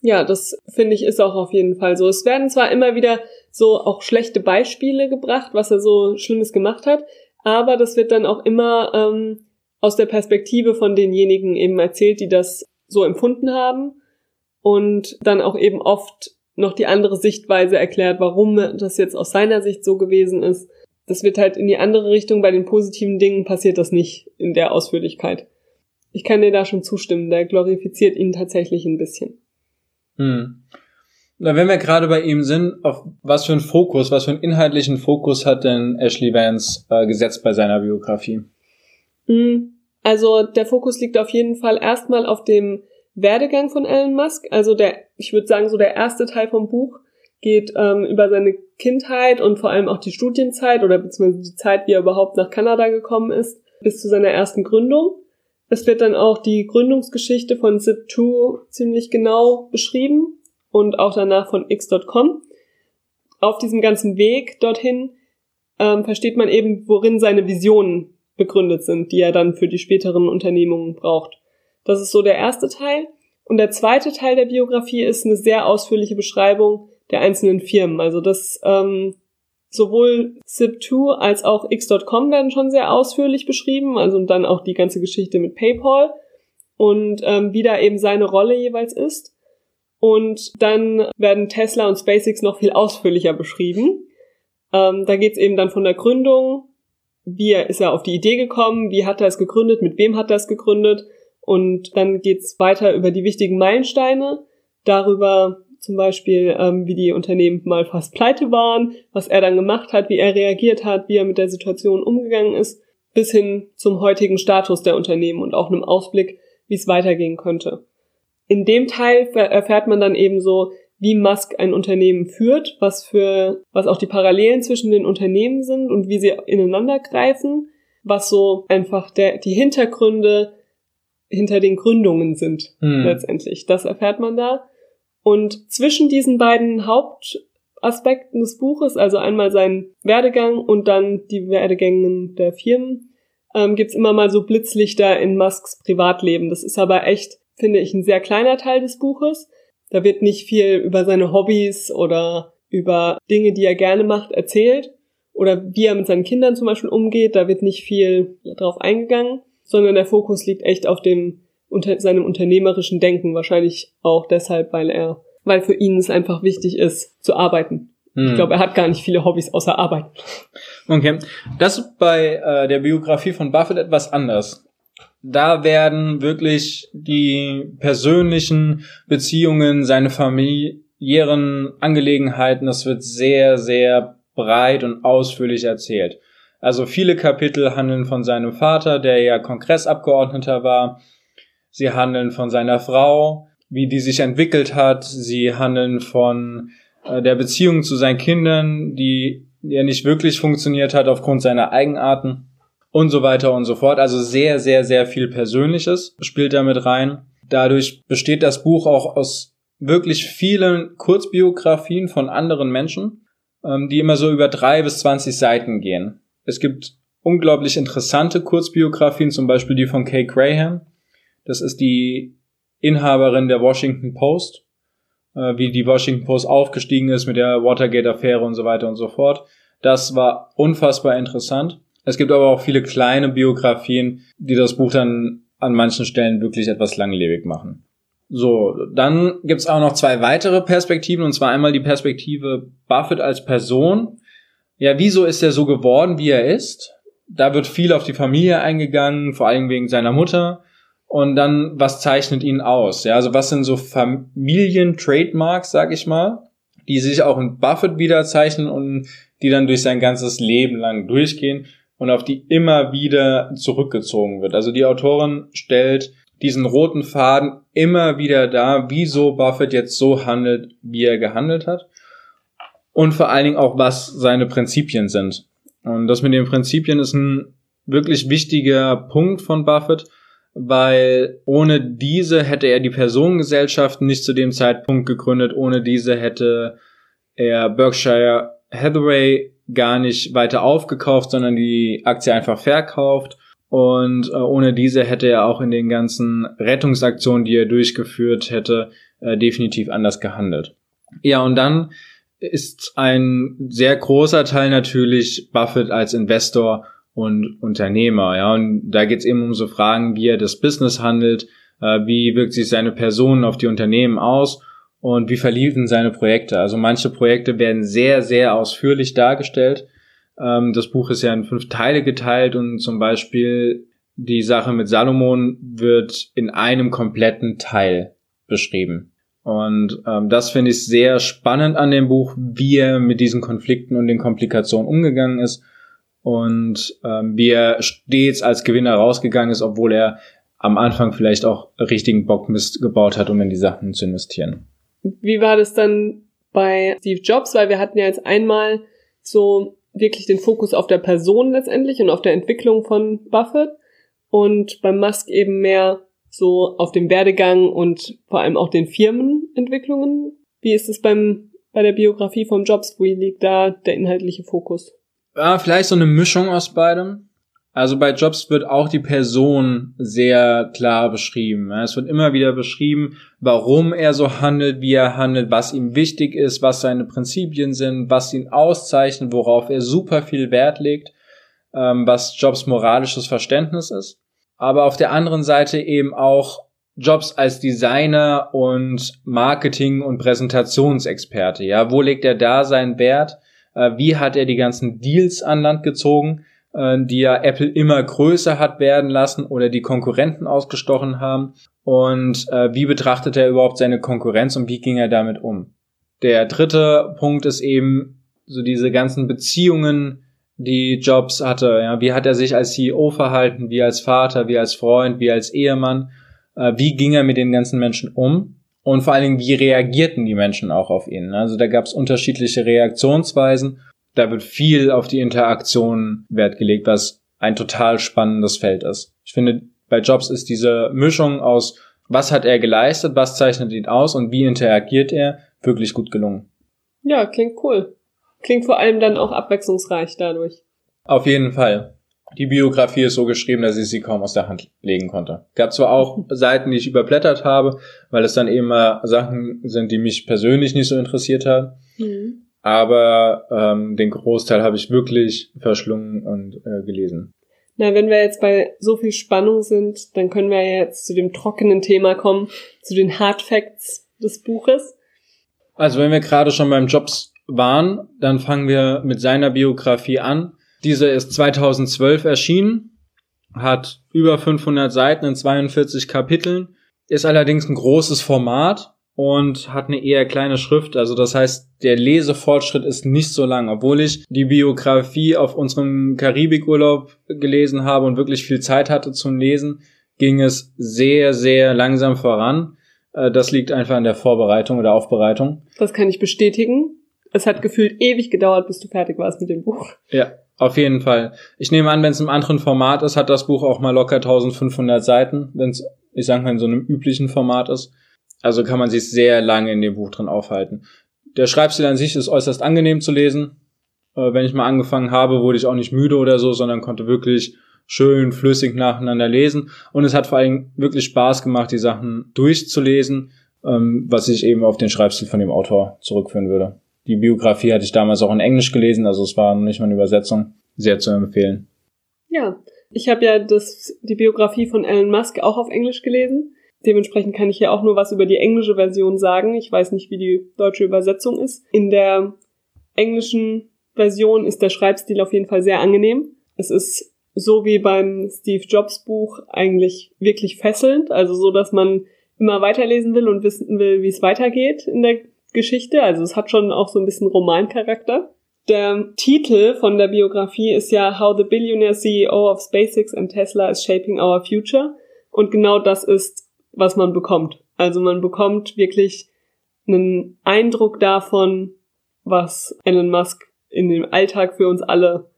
Ja, das finde ich ist auch auf jeden Fall so. Es werden zwar immer wieder so auch schlechte Beispiele gebracht, was er so Schlimmes gemacht hat, aber das wird dann auch immer ähm, aus der Perspektive von denjenigen eben erzählt, die das so empfunden haben und dann auch eben oft noch die andere Sichtweise erklärt, warum das jetzt aus seiner Sicht so gewesen ist. Das wird halt in die andere Richtung. Bei den positiven Dingen passiert das nicht in der Ausführlichkeit. Ich kann dir da schon zustimmen. Der glorifiziert ihn tatsächlich ein bisschen. Hm. Na, wenn wir gerade bei ihm sind, auf was für einen Fokus, was für einen inhaltlichen Fokus hat denn Ashley Vance äh, gesetzt bei seiner Biografie? Hm. Also der Fokus liegt auf jeden Fall erstmal auf dem Werdegang von Elon Musk. Also der, ich würde sagen, so der erste Teil vom Buch geht ähm, über seine Kindheit und vor allem auch die Studienzeit oder beziehungsweise die Zeit, wie er überhaupt nach Kanada gekommen ist, bis zu seiner ersten Gründung. Es wird dann auch die Gründungsgeschichte von Zip2 ziemlich genau beschrieben und auch danach von X.com. Auf diesem ganzen Weg dorthin ähm, versteht man eben, worin seine Visionen begründet sind, die er dann für die späteren Unternehmungen braucht. Das ist so der erste Teil. Und der zweite Teil der Biografie ist eine sehr ausführliche Beschreibung der einzelnen Firmen. Also das ähm, sowohl Zip2 als auch X.com werden schon sehr ausführlich beschrieben, also und dann auch die ganze Geschichte mit PayPal und ähm, wie da eben seine Rolle jeweils ist. Und dann werden Tesla und SpaceX noch viel ausführlicher beschrieben. Ähm, da geht's eben dann von der Gründung, wie ist er auf die Idee gekommen, wie hat er es gegründet, mit wem hat er es gegründet und dann geht's weiter über die wichtigen Meilensteine, darüber, zum Beispiel, ähm, wie die Unternehmen mal fast pleite waren, was er dann gemacht hat, wie er reagiert hat, wie er mit der Situation umgegangen ist, bis hin zum heutigen Status der Unternehmen und auch einem Ausblick, wie es weitergehen könnte. In dem Teil erfährt man dann eben so, wie Musk ein Unternehmen führt, was für, was auch die Parallelen zwischen den Unternehmen sind und wie sie ineinander greifen, was so einfach der, die Hintergründe hinter den Gründungen sind, hm. letztendlich. Das erfährt man da. Und zwischen diesen beiden Hauptaspekten des Buches, also einmal seinen Werdegang und dann die Werdegängen der Firmen, ähm, gibt's immer mal so Blitzlichter in Musks Privatleben. Das ist aber echt, finde ich, ein sehr kleiner Teil des Buches. Da wird nicht viel über seine Hobbys oder über Dinge, die er gerne macht, erzählt. Oder wie er mit seinen Kindern zum Beispiel umgeht. Da wird nicht viel drauf eingegangen, sondern der Fokus liegt echt auf dem unter seinem unternehmerischen Denken. Wahrscheinlich auch deshalb, weil er, weil für ihn es einfach wichtig ist, zu arbeiten. Hm. Ich glaube, er hat gar nicht viele Hobbys außer Arbeit. Okay. Das ist bei äh, der Biografie von Buffett etwas anders. Da werden wirklich die persönlichen Beziehungen, seine familiären Angelegenheiten, das wird sehr, sehr breit und ausführlich erzählt. Also viele Kapitel handeln von seinem Vater, der ja Kongressabgeordneter war, sie handeln von seiner Frau, wie die sich entwickelt hat, sie handeln von äh, der Beziehung zu seinen Kindern, die ja nicht wirklich funktioniert hat aufgrund seiner Eigenarten und so weiter und so fort. Also sehr, sehr, sehr viel Persönliches spielt damit rein. Dadurch besteht das Buch auch aus wirklich vielen Kurzbiografien von anderen Menschen. ähm, die immer so über drei bis zwanzig Seiten gehen. Es gibt unglaublich interessante Kurzbiografien, zum Beispiel die von Kay Graham. Das ist die Inhaberin der Washington Post, äh, wie die Washington Post aufgestiegen ist mit der Watergate-Affäre und so weiter und so fort. Das war unfassbar interessant. Es gibt aber auch viele kleine Biografien, die das Buch dann an manchen Stellen wirklich etwas langlebig machen. So, dann gibt's auch noch zwei weitere Perspektiven, und zwar einmal die Perspektive Buffett als Person. Ja, wieso ist er so geworden, wie er ist? Da wird viel auf die Familie eingegangen, vor allem wegen seiner Mutter. Und dann, was zeichnet ihn aus? Ja, also was sind so Familien-Trademarks, sag ich mal, die sich auch in Buffett wiederzeichnen und die dann durch sein ganzes Leben lang durchgehen und auf die immer wieder zurückgezogen wird. Also die Autorin stellt diesen roten Faden immer wieder dar, wieso Buffett jetzt so handelt, wie er gehandelt hat. Und vor allen Dingen auch, was seine Prinzipien sind. Und das mit den Prinzipien ist ein wirklich wichtiger Punkt von Buffett, weil ohne diese hätte er die Personengesellschaften nicht zu dem Zeitpunkt gegründet, ohne diese hätte er Berkshire Hathaway gar nicht weiter aufgekauft, sondern die Aktie einfach verkauft und äh, ohne diese hätte er auch in den ganzen Rettungsaktionen, die er durchgeführt hätte, äh, definitiv anders gehandelt. Ja, und dann ist ein sehr großer Teil natürlich Buffett als Investor und Unternehmer. Ja, und da geht es eben um so Fragen, wie er das Business handelt, äh, wie wirkt sich seine Person auf die Unternehmen aus und wie verliefen seine Projekte. Also manche Projekte werden sehr, sehr ausführlich dargestellt ähm, das Buch ist ja in fünf Teile geteilt und zum Beispiel die Sache mit Salomon wird in einem kompletten Teil beschrieben. Und ähm, das finde ich sehr spannend an dem Buch, wie er mit diesen Konflikten und den Komplikationen umgegangen ist und ähm, wie er stets als Gewinner rausgegangen ist, obwohl er am Anfang vielleicht auch richtigen Bockmist gebaut hat, um in die Sachen zu investieren. Wie war das dann bei Steve Jobs? Weil wir hatten ja jetzt einmal so wirklich den Fokus auf der Person letztendlich und auf der Entwicklung von Buffett und beim Musk eben mehr so auf dem Werdegang und vor allem auch den Firmenentwicklungen. Wie ist es beim bei der Biografie von Jobs? Wie liegt da der inhaltliche Fokus? Ja, vielleicht so eine Mischung aus beidem. Also bei Jobs wird auch die Person sehr klar beschrieben. Es wird immer wieder beschrieben, warum er so handelt, wie er handelt, was ihm wichtig ist, was seine Prinzipien sind, was ihn auszeichnet, worauf er super viel Wert legt, ähm, was Jobs moralisches Verständnis ist. Aber auf der anderen Seite eben auch Jobs als Designer und Marketing- und Präsentationsexperte. Ja, wo legt er da seinen Wert? Äh, wie hat er die ganzen Deals an Land gezogen? Äh, die ja Apple immer größer hat werden lassen oder die Konkurrenten ausgestochen haben. Und äh, wie betrachtet er überhaupt seine Konkurrenz und wie ging er damit um? Der dritte Punkt ist eben so diese ganzen Beziehungen, die Jobs hatte. Ja, wie hat er sich als CEO verhalten, wie als Vater, wie als Freund, wie als Ehemann? Wie ging er mit den ganzen Menschen um? Und vor allen Dingen, wie reagierten die Menschen auch auf ihn? Also da gab es unterschiedliche Reaktionsweisen da wird viel auf die Interaktion Wert gelegt, was ein total spannendes Feld ist. Ich finde, bei Jobs ist diese Mischung aus, was hat er geleistet, was zeichnet ihn aus und wie interagiert er, wirklich gut gelungen. Ja, klingt cool. Klingt vor allem dann auch abwechslungsreich dadurch. Auf jeden Fall. Die Biografie ist so geschrieben, dass ich sie kaum aus der Hand legen konnte. Gab zwar auch Seiten, die ich überblättert habe, weil es dann eben mal Sachen sind, die mich persönlich nicht so interessiert haben. Mhm aber ähm, den Großteil habe ich wirklich verschlungen und äh, gelesen. Na, wenn wir jetzt bei so viel Spannung sind, dann können wir jetzt zu dem trockenen Thema kommen, zu den Hard Facts des Buches. Also wenn wir gerade schon beim Jobs waren, dann fangen wir mit seiner Biografie an. Diese ist 2012 erschienen, hat über 500 Seiten in 42 Kapiteln, ist allerdings ein großes Format und hat eine eher kleine Schrift. Also das heißt, der Lesefortschritt ist nicht so lang. Obwohl ich die Biografie auf unserem Karibikurlaub gelesen habe und wirklich viel Zeit hatte zum Lesen, ging es sehr, sehr langsam voran. Äh, das liegt einfach an der Vorbereitung oder Aufbereitung. Das kann ich bestätigen. Es hat gefühlt ewig gedauert, bis du fertig warst mit dem Buch. Ja, auf jeden Fall. Ich nehme an, wenn es im anderen Format ist, hat das Buch auch mal locker 1500 Seiten, wenn es, ich sag mal, in so einem üblichen Format ist. Also kann man sich sehr lange in dem Buch drin aufhalten. Der Schreibstil an sich ist äußerst angenehm zu lesen. Äh, wenn ich mal angefangen habe, wurde ich auch nicht müde oder so, sondern konnte wirklich schön flüssig nacheinander lesen. Und es hat vor allem wirklich Spaß gemacht, die Sachen durchzulesen, ähm, was ich eben auf den Schreibstil von dem Autor zurückführen würde. Die Biografie hatte ich damals auch in Englisch gelesen, also es war nicht mal eine Übersetzung. Sehr zu empfehlen. Ja, ich habe ja das, die Biografie von Elon Musk auch auf Englisch gelesen. Dementsprechend kann ich hier auch nur was über die englische Version sagen. Ich weiß nicht, wie die deutsche Übersetzung ist. In der englischen Version ist der Schreibstil auf jeden Fall sehr angenehm. Es ist so wie beim Steve Jobs Buch eigentlich wirklich fesselnd, also so, dass man immer weiterlesen will und wissen will, wie es weitergeht in der Geschichte. Also es hat schon auch so ein bisschen Romancharakter. Der Titel von der Biografie ist ja How the Billionaire CEO of SpaceX and Tesla is Shaping Our Future. Und genau das ist, was man bekommt. Also man bekommt wirklich einen Eindruck davon, was Elon Musk in den Alltag für uns alle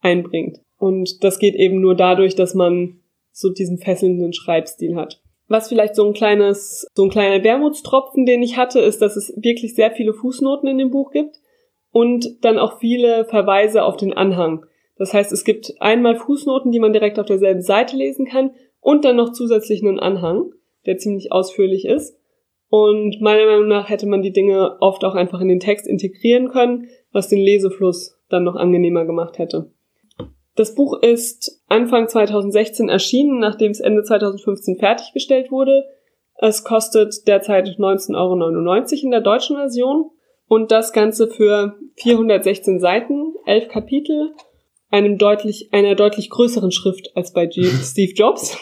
einbringt. Und das geht eben nur dadurch, dass man so diesen fesselnden Schreibstil hat. Was vielleicht so ein kleines, so ein kleiner Wermutstropfen, den ich hatte, ist, dass es wirklich sehr viele Fußnoten in dem Buch gibt und dann auch viele Verweise auf den Anhang. Das heißt, es gibt einmal Fußnoten, die man direkt auf derselben Seite lesen kann und dann noch zusätzlich einen Anhang, der ziemlich ausführlich ist. Und meiner Meinung nach hätte man die Dinge oft auch einfach in den Text integrieren können, was den Lesefluss dann noch angenehmer gemacht hätte. Das Buch ist Anfang 2016 erschienen, nachdem es Ende 2015 fertiggestellt wurde. Es kostet derzeit 19,99 Euro in der deutschen Version und das Ganze für 416 Seiten, 11 Kapitel, einem deutlich, einer deutlich größeren Schrift als bei [LAUGHS] Steve Jobs.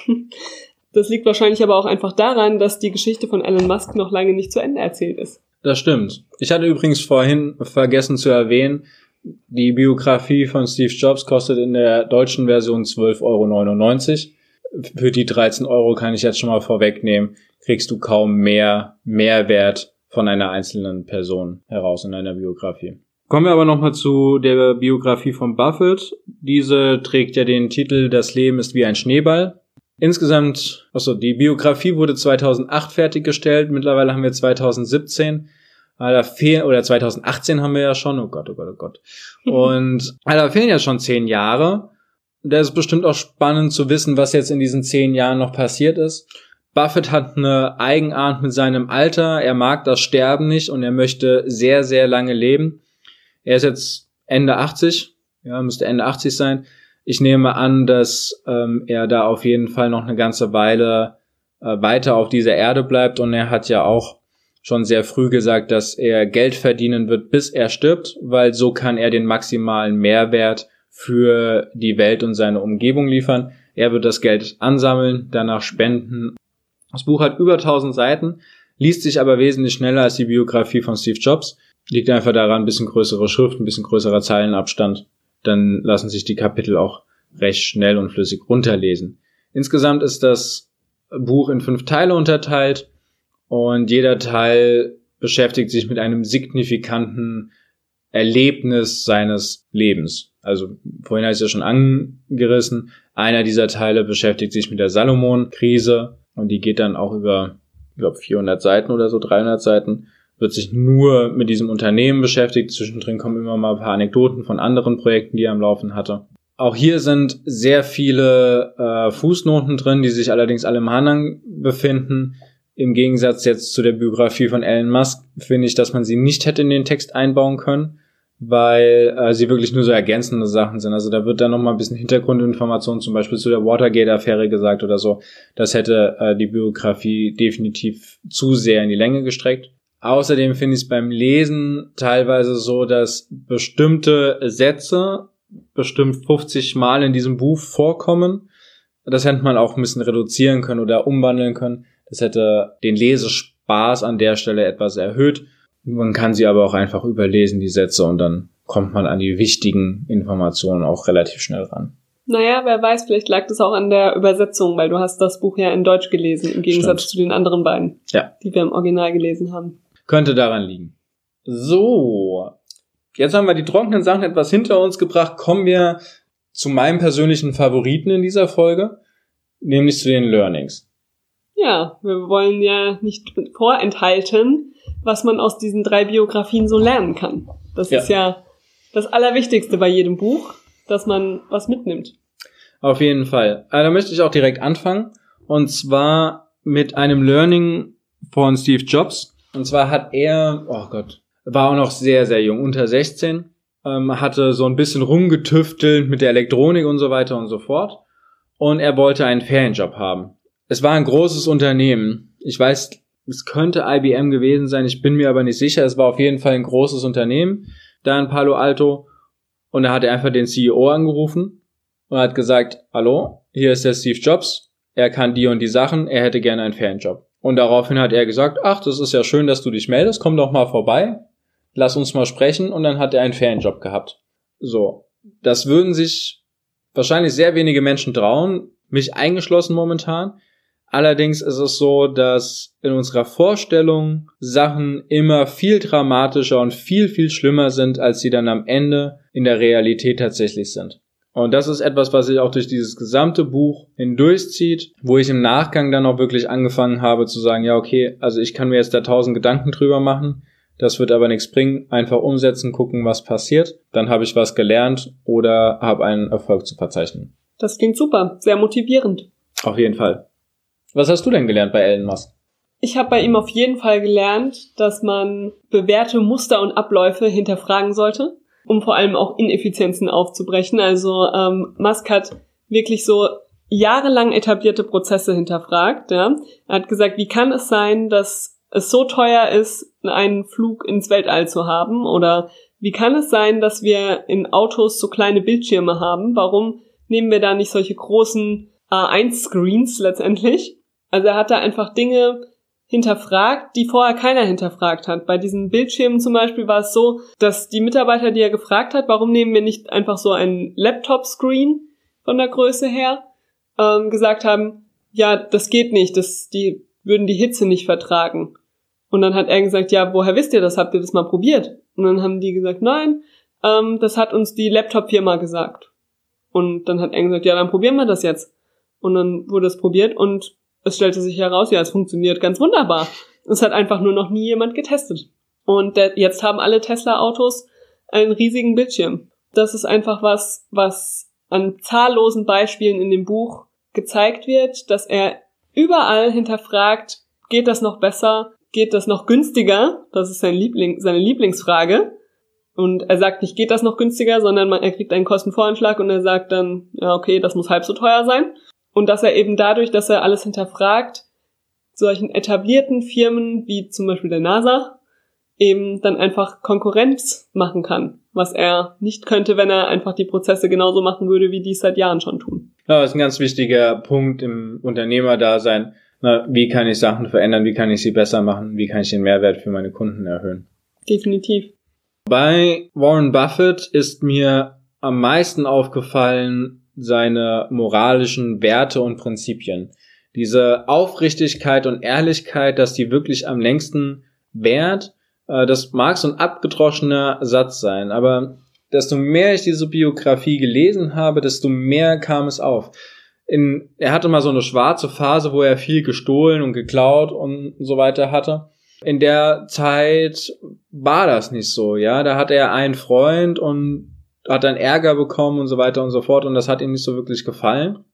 Das liegt wahrscheinlich aber auch einfach daran, dass die Geschichte von Elon Musk noch lange nicht zu Ende erzählt ist. Das stimmt. Ich hatte übrigens vorhin vergessen zu erwähnen, die Biografie von Steve Jobs kostet in der deutschen Version 12,99 Euro. Für die 13 Euro kann ich jetzt schon mal vorwegnehmen, kriegst du kaum mehr Mehrwert von einer einzelnen Person heraus in einer Biografie. Kommen wir aber nochmal zu der Biografie von Buffett. Diese trägt ja den Titel Das Leben ist wie ein Schneeball. Insgesamt, also die Biografie wurde 2008 fertiggestellt, mittlerweile haben wir 2017. Da fehlen, oder 2018 haben wir ja schon, oh Gott, oh Gott, oh Gott. [LAUGHS] Und da fehlen ja schon zehn Jahre. Da ist bestimmt auch spannend zu wissen, was jetzt in diesen zehn Jahren noch passiert ist. Buffett hat eine Eigenart mit seinem Alter. Er mag das Sterben nicht und er möchte sehr, sehr lange leben. Er ist jetzt Ende 80, ja, müsste Ende 80 sein. Ich nehme an, dass ähm, er da auf jeden Fall noch eine ganze Weile äh, weiter auf dieser Erde bleibt und er hat ja auch schon sehr früh gesagt, dass er Geld verdienen wird, bis er stirbt, weil so kann er den maximalen Mehrwert für die Welt und seine Umgebung liefern. Er wird das Geld ansammeln, danach spenden. Das Buch hat über 1000 Seiten, liest sich aber wesentlich schneller als die Biografie von Steve Jobs. Liegt einfach daran, ein bisschen größere Schrift, ein bisschen größerer Zeilenabstand. Dann lassen sich die Kapitel auch recht schnell und flüssig runterlesen. Insgesamt ist das Buch in fünf Teile unterteilt. Und jeder Teil beschäftigt sich mit einem signifikanten Erlebnis seines Lebens. Also vorhin habe ich es ja schon angerissen. Einer dieser Teile beschäftigt sich mit der Salomon-Krise und die geht dann auch über, ich glaube, 400 Seiten oder so, 300 Seiten. Wird sich nur mit diesem Unternehmen beschäftigt. Zwischendrin kommen immer mal ein paar Anekdoten von anderen Projekten, die er am Laufen hatte. Auch hier sind sehr viele äh, Fußnoten drin, die sich allerdings alle im Hanang befinden. Im Gegensatz jetzt zu der Biografie von Elon Musk finde ich, dass man sie nicht hätte in den Text einbauen können, weil äh, sie wirklich nur so ergänzende Sachen sind. Also da wird dann noch mal ein bisschen Hintergrundinformationen zum Beispiel zu der Watergate-Affäre gesagt oder so. Das hätte äh, die Biografie definitiv zu sehr in die Länge gestreckt. Außerdem finde ich es beim Lesen teilweise so, dass bestimmte Sätze bestimmt 50 Mal in diesem Buch vorkommen. Das hätte man auch ein bisschen reduzieren können oder umwandeln können. Das hätte den Lesespaß an der Stelle etwas erhöht. Man kann sie aber auch einfach überlesen, die Sätze, und dann kommt man an die wichtigen Informationen auch relativ schnell ran. Naja, wer weiß, vielleicht lag das auch an der Übersetzung, weil du hast das Buch ja in Deutsch gelesen, im Gegensatz Stimmt. zu den anderen beiden, ja. die wir im Original gelesen haben. Könnte daran liegen. So, jetzt haben wir die trockenen Sachen etwas hinter uns gebracht. Kommen wir zu meinem persönlichen Favoriten in dieser Folge, nämlich zu den Learnings. Ja, wir wollen ja nicht vorenthalten, was man aus diesen drei Biografien so lernen kann. Das Ja. ist ja das Allerwichtigste bei jedem Buch, dass man was mitnimmt. Auf jeden Fall. Also, da möchte ich auch direkt anfangen. Und zwar mit einem Learning von Steve Jobs. Und zwar hat er, oh Gott, war auch noch sehr, sehr jung, unter 16, ähm, hatte so ein bisschen rumgetüftelt mit der Elektronik und so weiter und so fort. Und er wollte einen Ferienjob haben. Es war ein großes Unternehmen. Ich weiß, es könnte IBM gewesen sein, ich bin mir aber nicht sicher. Es war auf jeden Fall ein großes Unternehmen, da in Palo Alto. Und da hat er einfach den CEO angerufen und hat gesagt, hallo, hier ist der Steve Jobs, er kann die und die Sachen, er hätte gerne einen Ferienjob. Und daraufhin hat er gesagt, ach, das ist ja schön, dass du dich meldest, komm doch mal vorbei, lass uns mal sprechen und dann hat er einen Ferienjob gehabt. So, das würden sich wahrscheinlich sehr wenige Menschen trauen, mich eingeschlossen momentan. Allerdings ist es so, dass in unserer Vorstellung Sachen immer viel dramatischer und viel, viel schlimmer sind, als sie dann am Ende in der Realität tatsächlich sind. Und das ist etwas, was sich auch durch dieses gesamte Buch hindurchzieht, wo ich im Nachgang dann auch wirklich angefangen habe zu sagen, ja, okay, also ich kann mir jetzt da tausend Gedanken drüber machen, das wird aber nichts bringen, einfach umsetzen, gucken, was passiert, dann habe ich was gelernt oder habe einen Erfolg zu verzeichnen. Das klingt super, sehr motivierend. Auf jeden Fall. Was hast du denn gelernt bei Elon Musk? Ich habe bei ihm auf jeden Fall gelernt, dass man bewährte Muster und Abläufe hinterfragen sollte, um vor allem auch Ineffizienzen aufzubrechen. Also ähm, Musk hat wirklich so jahrelang etablierte Prozesse hinterfragt. Ja? Er hat gesagt, wie kann es sein, dass es so teuer ist, einen Flug ins Weltall zu haben? Oder wie kann es sein, dass wir in Autos so kleine Bildschirme haben? Warum nehmen wir da nicht solche großen A1-Screens letztendlich? Also er hat da einfach Dinge hinterfragt, die vorher keiner hinterfragt hat. Bei diesen Bildschirmen zum Beispiel war es so, dass die Mitarbeiter, die er gefragt hat, warum nehmen wir nicht einfach so einen Laptop-Screen von der Größe her, ähm, gesagt haben, ja, das geht nicht, das, die würden die Hitze nicht vertragen. Und dann hat er gesagt, ja, woher wisst ihr das? Habt ihr das mal probiert? Und dann haben die gesagt, nein, ähm, das hat uns die Laptop-Firma gesagt. Und dann hat er gesagt, ja, dann probieren wir das jetzt. Und dann wurde es probiert und es stellte sich heraus, ja, es funktioniert ganz wunderbar. Es hat einfach nur noch nie jemand getestet. Und jetzt haben alle Tesla-Autos einen riesigen Bildschirm. Das ist einfach was, was an zahllosen Beispielen in dem Buch gezeigt wird, dass er überall hinterfragt, geht das noch besser? Geht das noch günstiger? Das ist sein Liebling, seine Lieblingsfrage. Und er sagt nicht, geht das noch günstiger, sondern er kriegt einen Kostenvoranschlag und er sagt dann, ja, okay, das muss halb so teuer sein. Und dass er eben dadurch, dass er alles hinterfragt, solchen etablierten Firmen wie zum Beispiel der NASA eben dann einfach Konkurrenz machen kann, was er nicht könnte, wenn er einfach die Prozesse genauso machen würde, wie die es seit Jahren schon tun. Ja, das ist ein ganz wichtiger Punkt im Unternehmerdasein. Na, wie kann ich Sachen verändern? Wie kann ich sie besser machen? Wie kann ich den Mehrwert für meine Kunden erhöhen? Definitiv. Bei Warren Buffett ist mir am meisten aufgefallen seine moralischen Werte und Prinzipien. Diese Aufrichtigkeit und Ehrlichkeit, dass die wirklich am längsten währt, äh, das mag so ein abgedroschener Satz sein, aber desto mehr ich diese Biografie gelesen habe, desto mehr kam es auf. In, er hatte mal so eine schwarze Phase, wo er viel gestohlen und geklaut und so weiter hatte. In der Zeit war das nicht so, ja. Da hatte er einen Freund und hat dann Ärger bekommen und so weiter und so fort und das hat ihm nicht so wirklich gefallen.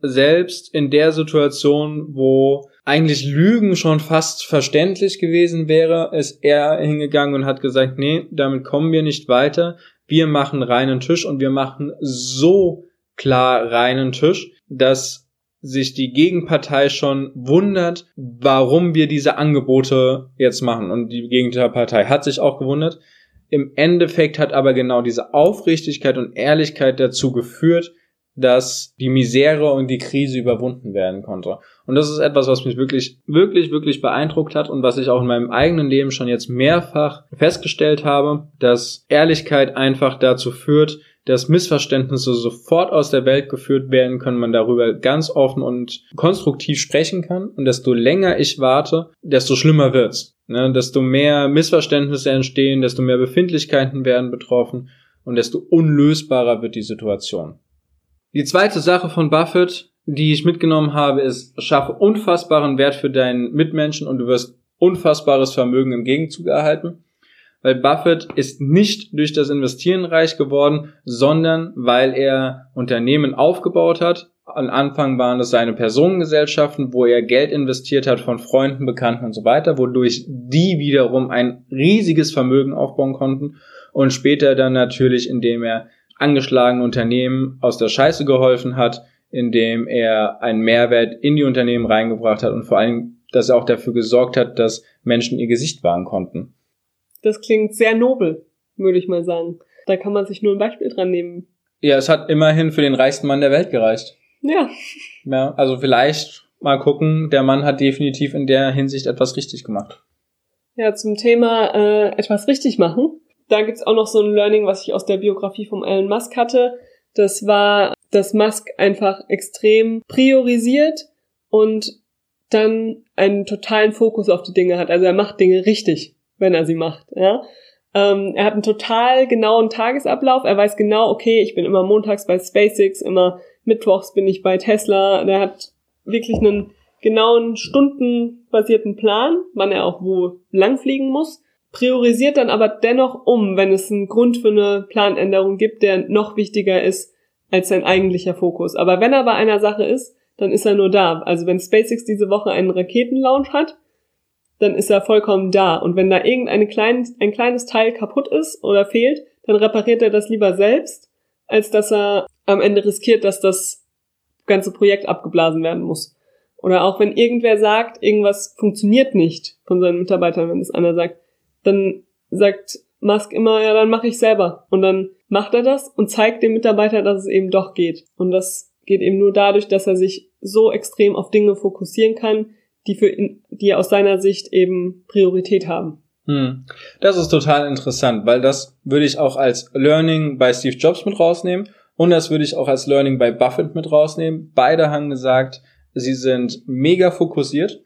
Selbst in der Situation, wo eigentlich Lügen schon fast verständlich gewesen wäre, ist er hingegangen und hat gesagt, nee, damit kommen wir nicht weiter. Wir machen reinen Tisch und wir machen so klar reinen Tisch, dass sich die Gegenpartei schon wundert, warum wir diese Angebote jetzt machen. Und die Gegenpartei hat sich auch gewundert. Im Endeffekt hat aber genau diese Aufrichtigkeit und Ehrlichkeit dazu geführt, dass die Misere und die Krise überwunden werden konnte. Und das ist etwas, was mich wirklich, wirklich, wirklich beeindruckt hat und was ich auch in meinem eigenen Leben schon jetzt mehrfach festgestellt habe, dass Ehrlichkeit einfach dazu führt, dass Missverständnisse sofort aus der Welt geführt werden können, man darüber ganz offen und konstruktiv sprechen kann. Und desto länger ich warte, desto schlimmer wird's. Ne? Desto mehr Missverständnisse entstehen, desto mehr Befindlichkeiten werden betroffen und desto unlösbarer wird die Situation. Die zweite Sache von Buffett, die ich mitgenommen habe, ist, schaffe unfassbaren Wert für deinen Mitmenschen und du wirst unfassbares Vermögen im Gegenzug erhalten. Weil Buffett ist nicht durch das Investieren reich geworden, sondern weil er Unternehmen aufgebaut hat. Am Anfang waren es seine Personengesellschaften, wo er Geld investiert hat von Freunden, Bekannten und so weiter, wodurch die wiederum ein riesiges Vermögen aufbauen konnten. Und später dann natürlich, indem er angeschlagene Unternehmen aus der Scheiße geholfen hat, indem er einen Mehrwert in die Unternehmen reingebracht hat und vor allem, dass er auch dafür gesorgt hat, dass Menschen ihr Gesicht wahren konnten. Das klingt sehr nobel, würde ich mal sagen. Da kann man sich nur ein Beispiel dran nehmen. Ja, es hat immerhin für den reichsten Mann der Welt gereicht. Ja. Ja, also vielleicht mal gucken, der Mann hat definitiv in der Hinsicht etwas richtig gemacht. Ja, zum Thema äh, etwas richtig machen. Da gibt's auch noch so ein Learning, was ich aus der Biografie von Elon Musk hatte. Das war, dass Musk einfach extrem priorisiert und dann einen totalen Fokus auf die Dinge hat. Also er macht Dinge richtig wenn er sie macht. Ja? Ähm, er hat einen total genauen Tagesablauf. Er weiß genau, okay, ich bin immer montags bei SpaceX, immer mittwochs bin ich bei Tesla. Der hat wirklich einen genauen stundenbasierten Plan, wann er auch wo langfliegen muss. Priorisiert dann aber dennoch um, wenn es einen Grund für eine Planänderung gibt, der noch wichtiger ist als sein eigentlicher Fokus. Aber wenn er bei einer Sache ist, dann ist er nur da. Also wenn SpaceX diese Woche einen Raketenlaunch hat, dann ist er vollkommen da. Und wenn da irgendein klein, ein kleines Teil kaputt ist oder fehlt, dann repariert er das lieber selbst, als dass er am Ende riskiert, dass das ganze Projekt abgeblasen werden muss. Oder auch wenn irgendwer sagt, irgendwas funktioniert nicht von seinen Mitarbeitern, wenn es einer sagt, dann sagt Musk immer, ja, dann mache ich selber. Und dann macht er das und zeigt dem Mitarbeiter, dass es eben doch geht. Und das geht eben nur dadurch, dass er sich so extrem auf Dinge fokussieren kann, die für ihn, die aus seiner Sicht eben Priorität haben. Hm. Das ist total interessant, weil das würde ich auch als Learning bei Steve Jobs mit rausnehmen und das würde ich auch als Learning bei Buffett mit rausnehmen. Beide haben gesagt, sie sind mega fokussiert.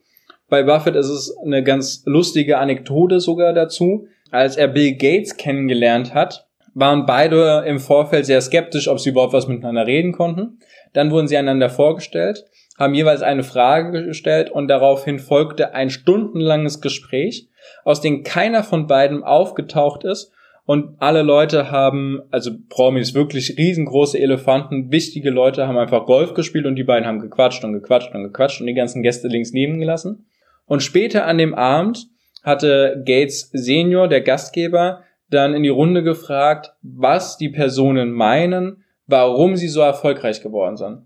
Bei Buffett ist es eine ganz lustige Anekdote sogar dazu. Als er Bill Gates kennengelernt hat, waren beide im Vorfeld sehr skeptisch, ob sie überhaupt was miteinander reden konnten. Dann wurden sie einander vorgestellt haben jeweils eine Frage gestellt und daraufhin folgte ein stundenlanges Gespräch, aus dem keiner von beiden aufgetaucht ist und alle Leute haben, also Promis, wirklich riesengroße Elefanten, wichtige Leute haben einfach Golf gespielt und die beiden haben gequatscht und gequatscht und gequatscht und die ganzen Gäste links neben gelassen. Und später an dem Abend hatte Gates Senior, der Gastgeber, dann in die Runde gefragt, was die Personen meinen, warum sie so erfolgreich geworden sind.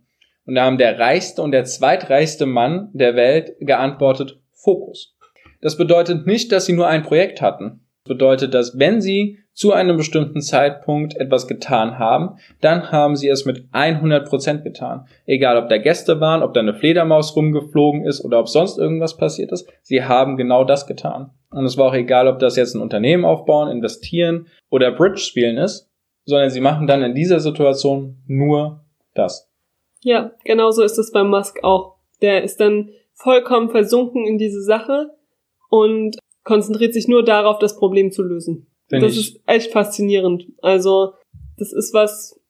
Und da haben der reichste und der zweitreichste Mann der Welt geantwortet, Fokus. Das bedeutet nicht, dass sie nur ein Projekt hatten. Das bedeutet, dass wenn sie zu einem bestimmten Zeitpunkt etwas getan haben, dann haben sie es mit 100 Prozent getan. Egal, ob da Gäste waren, ob da eine Fledermaus rumgeflogen ist oder ob sonst irgendwas passiert ist, sie haben genau das getan. Und es war auch egal, ob das jetzt ein Unternehmen aufbauen, investieren oder Bridge spielen ist, sondern sie machen dann in dieser Situation nur das. Ja, genau so ist es bei Musk auch. Der ist dann vollkommen versunken in diese Sache und konzentriert sich nur darauf, das Problem zu lösen. Bin das ich. ist echt faszinierend. Also, das ist was,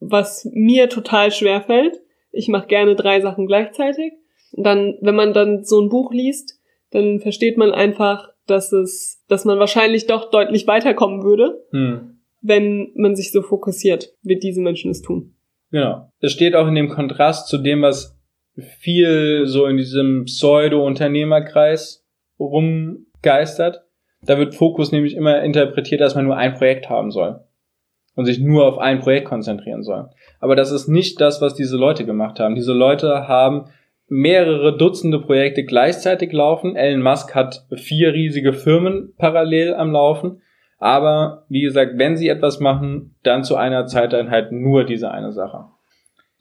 was mir total schwer fällt. Ich mache gerne drei Sachen gleichzeitig. dann, wenn man dann so ein Buch liest, dann versteht man einfach, dass es, dass man wahrscheinlich doch deutlich weiterkommen würde, hm. wenn man sich so fokussiert, wie diese Menschen es tun. Genau. Es steht auch in dem Kontrast zu dem, was viel so in diesem Pseudo-Unternehmerkreis rumgeistert. Da wird Fokus nämlich immer interpretiert, dass man nur ein Projekt haben soll und sich nur auf ein Projekt konzentrieren soll. Aber das ist nicht das, was diese Leute gemacht haben. Diese Leute haben mehrere Dutzende Projekte gleichzeitig laufen. Elon Musk hat vier riesige Firmen parallel am Laufen. Aber wie gesagt, wenn sie etwas machen, dann zu einer Zeiteinheit nur diese eine Sache.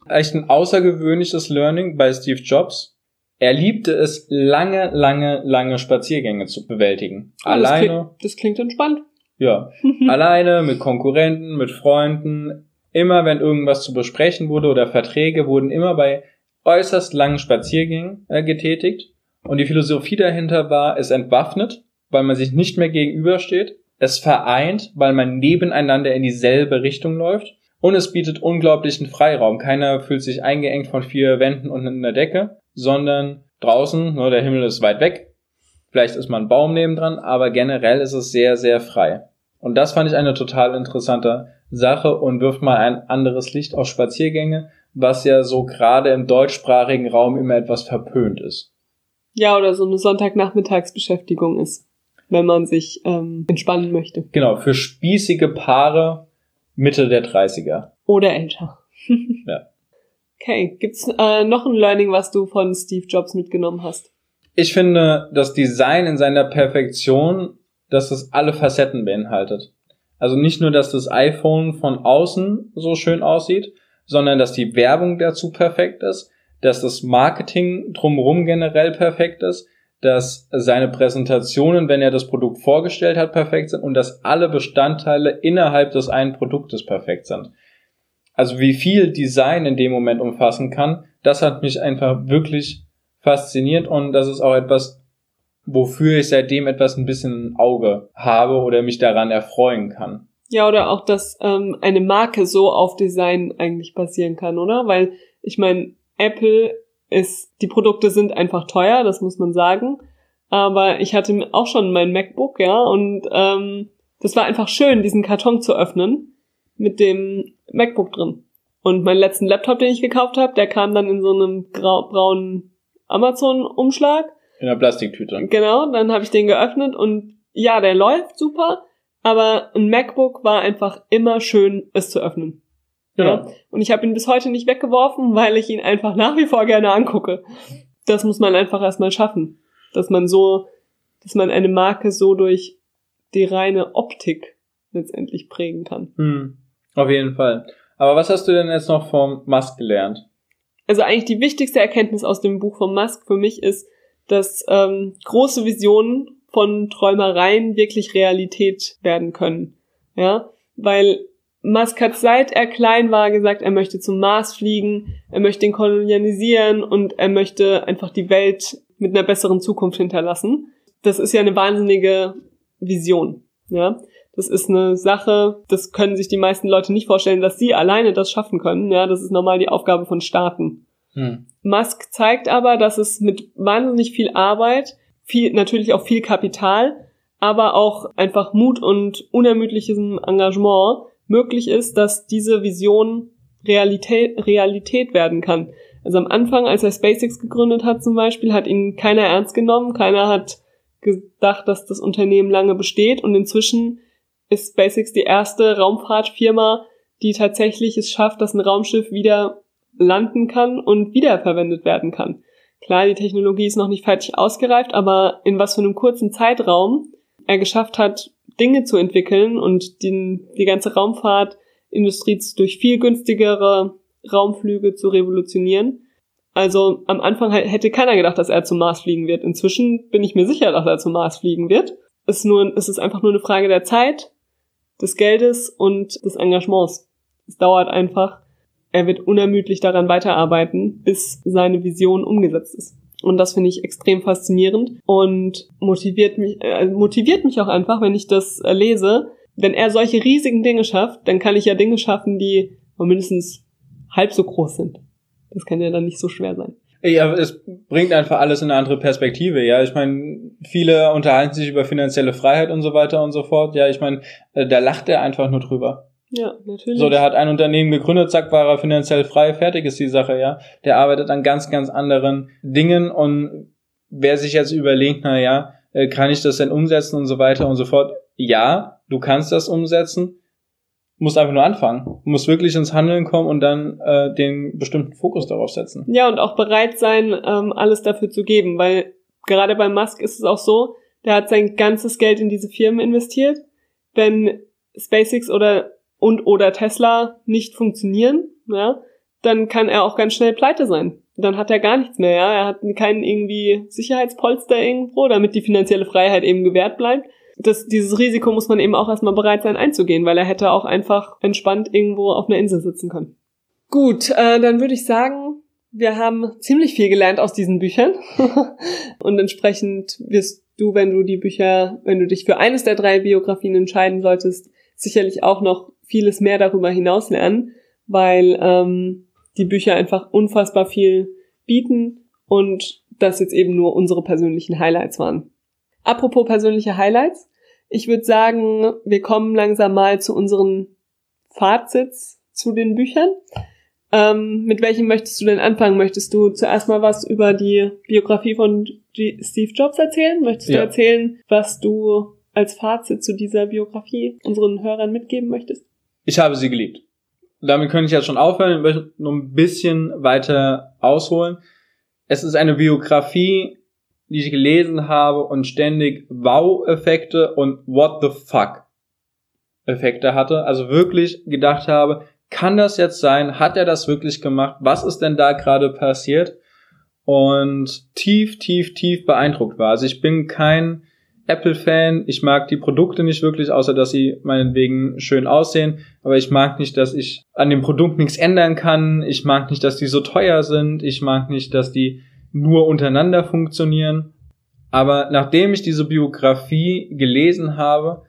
Echt ein außergewöhnliches Learning bei Steve Jobs. Er liebte es, lange, lange, lange Spaziergänge zu bewältigen. Oh, Alleine. Das klingt, das klingt entspannt. Ja. [LAUGHS] Alleine, mit Konkurrenten, mit Freunden. Immer wenn irgendwas zu besprechen wurde oder Verträge wurden immer bei äußerst langen Spaziergängen äh, getätigt. Und die Philosophie dahinter war, es entwaffnet, weil man sich nicht mehr gegenübersteht es vereint, weil man nebeneinander in dieselbe Richtung läuft. Und es bietet unglaublichen Freiraum. Keiner fühlt sich eingeengt von vier Wänden und einer Decke, sondern draußen, nur der Himmel ist weit weg. Vielleicht ist mal ein Baum nebendran, aber generell ist es sehr, sehr frei. Und das fand ich eine total interessante Sache und wirft mal ein anderes Licht auf Spaziergänge, was ja so gerade im deutschsprachigen Raum immer etwas verpönt ist. Ja, oder so eine Sonntagnachmittagsbeschäftigung ist, wenn man sich ähm, entspannen möchte. Genau, für spießige Paare Mitte der 30er. Oder älter. Ja. [LAUGHS] Okay, gibt's äh, noch ein Learning, was du von Steve Jobs mitgenommen hast? Ich finde, das Design in seiner Perfektion, dass es alle Facetten beinhaltet. Also nicht nur, dass das iPhone von außen so schön aussieht, sondern dass die Werbung dazu perfekt ist, dass das Marketing drumherum generell perfekt ist, dass seine Präsentationen, wenn er das Produkt vorgestellt hat, perfekt sind und dass alle Bestandteile innerhalb des einen Produktes perfekt sind. Also wie viel Design in dem Moment umfassen kann, das hat mich einfach wirklich fasziniert und das ist auch etwas, wofür ich seitdem etwas ein bisschen ein Auge habe oder mich daran erfreuen kann. Ja, oder auch, dass ähm, eine Marke so auf Design eigentlich basieren kann, oder? Weil ich meine, Apple ist, die Produkte sind einfach teuer, das muss man sagen. Aber ich hatte auch schon mein MacBook, ja, und ähm, das war einfach schön, diesen Karton zu öffnen mit dem MacBook drin. Und meinen letzten Laptop, den ich gekauft habe, der kam dann in so einem grau braunen Amazon-Umschlag. In der Plastiktüte. Genau, dann habe ich den geöffnet und ja, der läuft super, aber ein MacBook war einfach immer schön, es zu öffnen. Genau. Ja. Und ich habe ihn bis heute nicht weggeworfen, [LAUGHS] weil ich ihn einfach nach wie vor gerne angucke. Das muss man einfach erstmal schaffen. Dass man so, dass man eine Marke so durch die reine Optik letztendlich prägen kann. Hm, auf jeden Fall. Aber was hast du denn jetzt noch vom Musk gelernt? Also eigentlich die wichtigste Erkenntnis aus dem Buch von Musk für mich ist, dass ähm, große Visionen von Träumereien wirklich Realität werden können. Ja, weil Musk hat seit er klein war gesagt, er möchte zum Mars fliegen, er möchte ihn kolonialisieren und er möchte einfach die Welt mit einer besseren Zukunft hinterlassen. Das ist ja eine wahnsinnige Vision. Ja, das ist eine Sache, das können sich die meisten Leute nicht vorstellen, dass sie alleine das schaffen können. Ja, das ist normal die Aufgabe von Staaten. Hm. Musk zeigt aber, dass es mit wahnsinnig viel Arbeit, viel, natürlich auch viel Kapital, aber auch einfach Mut und unermüdlichem Engagement möglich ist, dass diese Vision Realität, Realität werden kann. Also am Anfang, als er SpaceX gegründet hat zum Beispiel, hat ihn keiner ernst genommen, keiner hat gedacht, dass das Unternehmen lange besteht und inzwischen ist SpaceX die erste Raumfahrtfirma, die tatsächlich es schafft, dass ein Raumschiff wieder landen kann und wiederverwendet werden kann. Klar, die Technologie ist noch nicht fertig ausgereift, aber in was für einem kurzen Zeitraum er geschafft hat, Dinge zu entwickeln und die, die ganze Raumfahrtindustrie durch viel günstigere Raumflüge zu revolutionieren. Also am Anfang hätte keiner gedacht, dass er zum Mars fliegen wird. Inzwischen bin ich mir sicher, dass er zum Mars fliegen wird. Ist, nur, es ist einfach nur eine Frage der Zeit, des Geldes und des Engagements. Es dauert einfach. Er wird unermüdlich daran weiterarbeiten, bis seine Vision umgesetzt ist. Und das finde ich extrem faszinierend und motiviert mich, äh, motiviert mich auch einfach, wenn ich das äh, lese. Wenn er solche riesigen Dinge schafft, dann kann ich ja Dinge schaffen, die mindestens halb so groß sind. Das kann ja dann nicht so schwer sein. Ja, es bringt einfach alles in eine andere Perspektive, ja. Ich meine, viele unterhalten sich über finanzielle Freiheit und so weiter und so fort. Ja, ich meine, äh, da lacht er einfach nur drüber. Ja, natürlich. So, der hat ein Unternehmen gegründet, zack, war er finanziell frei, fertig ist die Sache, ja. Der arbeitet an ganz, ganz anderen Dingen und wer sich jetzt überlegt, na ja, äh, kann ich das denn umsetzen und so weiter und so fort. Ja, du kannst das umsetzen, musst einfach nur anfangen. Musst wirklich ins Handeln kommen und dann äh, den bestimmten Fokus darauf setzen. Ja, und auch bereit sein, ähm, alles dafür zu geben, weil gerade bei Musk ist es auch so, der hat sein ganzes Geld in diese Firmen investiert. Wenn SpaceX oder und oder Tesla nicht funktionieren, ja, dann kann er auch ganz schnell pleite sein. Dann hat er gar nichts mehr, ja. Er hat keinen irgendwie Sicherheitspolster irgendwo, damit die finanzielle Freiheit eben gewährt bleibt das, dieses Risiko muss man eben auch erstmal bereit sein einzugehen, weil er hätte auch einfach entspannt irgendwo auf einer Insel sitzen können. Gut, äh, dann würde ich sagen, wir haben ziemlich viel gelernt aus diesen Büchern. [LAUGHS] und entsprechend wirst du, wenn du die Bücher, wenn du dich für eines der drei Biografien entscheiden solltest, sicherlich auch noch vieles mehr darüber hinaus lernen, weil ähm, die Bücher einfach unfassbar viel bieten und das jetzt eben nur unsere persönlichen Highlights waren. Apropos persönliche Highlights. Ich würde sagen, wir kommen langsam mal zu unseren Fazits zu den Büchern. Ähm, mit welchem möchtest du denn anfangen? Möchtest du zuerst mal was über die Biografie von G Steve Jobs erzählen? Möchtest ja. du erzählen, was du als Fazit zu dieser Biografie unseren Hörern mitgeben möchtest? Ich habe sie geliebt. Damit könnte ich jetzt schon aufhören. Ich möchte nur ein bisschen weiter ausholen. Es ist eine Biografie, die ich gelesen habe und ständig Wow-Effekte und What the fuck Effekte hatte. Also wirklich gedacht habe, kann das jetzt sein? Hat er das wirklich gemacht? Was ist denn da gerade passiert? Und tief, tief, tief beeindruckt war. Also ich bin kein Apple-Fan. Ich mag die Produkte nicht wirklich, außer dass sie meinetwegen schön aussehen. Aber ich mag nicht, dass ich an dem Produkt nichts ändern kann. Ich mag nicht, dass die so teuer sind. Ich mag nicht, dass die nur untereinander funktionieren. Aber nachdem ich diese Biografie gelesen habe,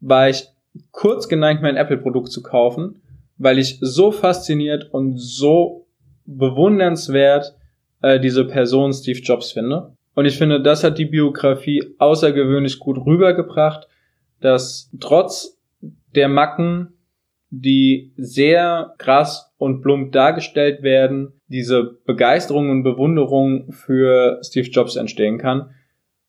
war ich kurz geneigt, mein Apple-Produkt zu kaufen weil ich so fasziniert und so bewundernswert äh, diese Person Steve Jobs finde. Und ich finde, das hat die Biografie außergewöhnlich gut rübergebracht, dass trotz der Macken, die sehr krass und plump dargestellt werden, diese Begeisterung und Bewunderung für Steve Jobs entstehen kann,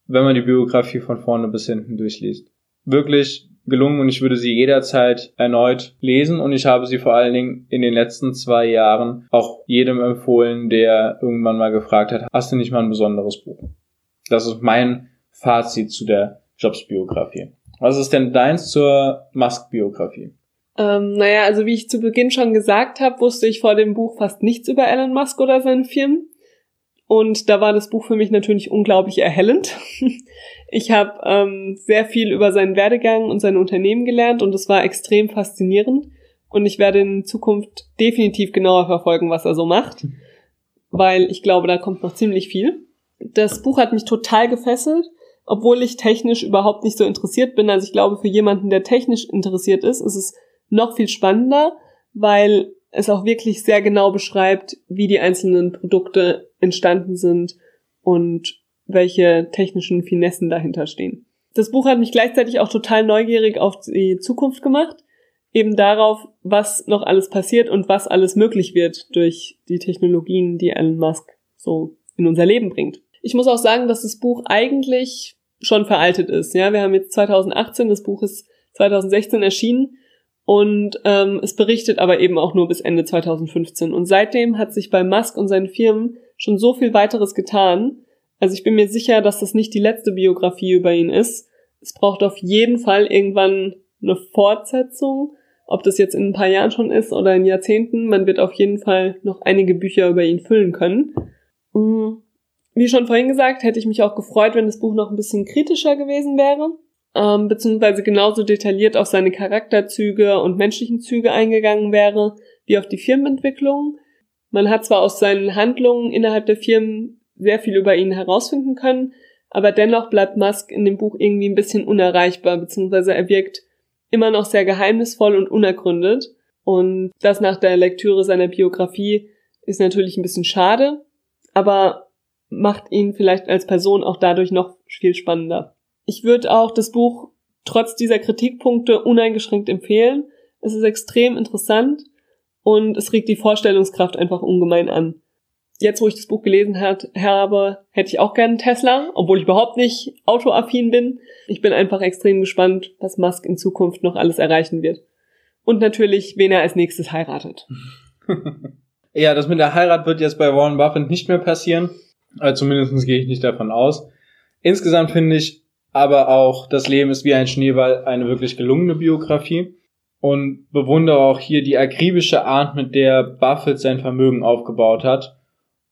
wenn man die Biografie von vorne bis hinten durchliest. Wirklich gelungen und ich würde sie jederzeit erneut lesen und ich habe sie vor allen Dingen in den letzten zwei Jahren auch jedem empfohlen, der irgendwann mal gefragt hat, hast du nicht mal ein besonderes Buch? Das ist mein Fazit zu der Jobs-Biografie. Was ist denn deins zur Musk-Biografie? Ähm, naja, also wie ich zu Beginn schon gesagt habe, wusste ich vor dem Buch fast nichts über Elon Musk oder seinen Firmen. Und da war das Buch für mich natürlich unglaublich erhellend. [LAUGHS] Ich habe ähm, sehr viel über seinen Werdegang und sein Unternehmen gelernt und es war extrem faszinierend. Und ich werde in Zukunft definitiv genauer verfolgen, was er so macht, weil ich glaube, da kommt noch ziemlich viel. Das Buch hat mich total gefesselt, obwohl ich technisch überhaupt nicht so interessiert bin. Also ich glaube, für jemanden, der technisch interessiert ist, ist es noch viel spannender, weil es auch wirklich sehr genau beschreibt, wie die einzelnen Produkte entstanden sind und welche technischen Finessen dahinter stehen. Das Buch hat mich gleichzeitig auch total neugierig auf die Zukunft gemacht, eben darauf, was noch alles passiert und was alles möglich wird durch die Technologien, die Elon Musk so in unser Leben bringt. Ich muss auch sagen, dass das Buch eigentlich schon veraltet ist. Ja, wir haben jetzt 2018, das Buch ist 2016 erschienen und ähm, es berichtet aber eben auch nur bis Ende 2015. Und seitdem hat sich bei Musk und seinen Firmen schon so viel weiteres getan, also ich bin mir sicher, dass das nicht die letzte Biografie über ihn ist. Es braucht auf jeden Fall irgendwann eine Fortsetzung. Ob das jetzt in ein paar Jahren schon ist oder in Jahrzehnten, man wird auf jeden Fall noch einige Bücher über ihn füllen können. Mm, wie schon vorhin gesagt, hätte ich mich auch gefreut, wenn das Buch noch ein bisschen kritischer gewesen wäre, ähm, beziehungsweise genauso detailliert auf seine Charakterzüge und menschlichen Züge eingegangen wäre, wie auf die Firmenentwicklung. Man hat zwar aus seinen Handlungen innerhalb der Firmen sehr viel über ihn herausfinden können, aber dennoch bleibt Musk in dem Buch irgendwie ein bisschen unerreichbar, beziehungsweise er wirkt immer noch sehr geheimnisvoll und unergründet. Und das nach der Lektüre seiner Biografie ist natürlich ein bisschen schade, aber macht ihn vielleicht als Person auch dadurch noch viel spannender. Ich würde auch das Buch trotz dieser Kritikpunkte uneingeschränkt empfehlen. Es ist extrem interessant und es regt die Vorstellungskraft einfach ungemein an jetzt, wo ich das Buch gelesen habe, hätte ich auch gerne einen Tesla, obwohl ich überhaupt nicht autoaffin bin. Ich bin einfach extrem gespannt, was Musk in Zukunft noch alles erreichen wird. Und natürlich, wen er als nächstes heiratet. [LAUGHS] ja, das mit der Heirat wird jetzt bei Warren Buffett nicht mehr passieren. Also zumindest gehe ich nicht davon aus. Insgesamt finde ich aber auch, das Leben ist wie ein Schneeball eine wirklich gelungene Biografie und bewundere auch hier die akribische Art, mit der Buffett sein Vermögen aufgebaut hat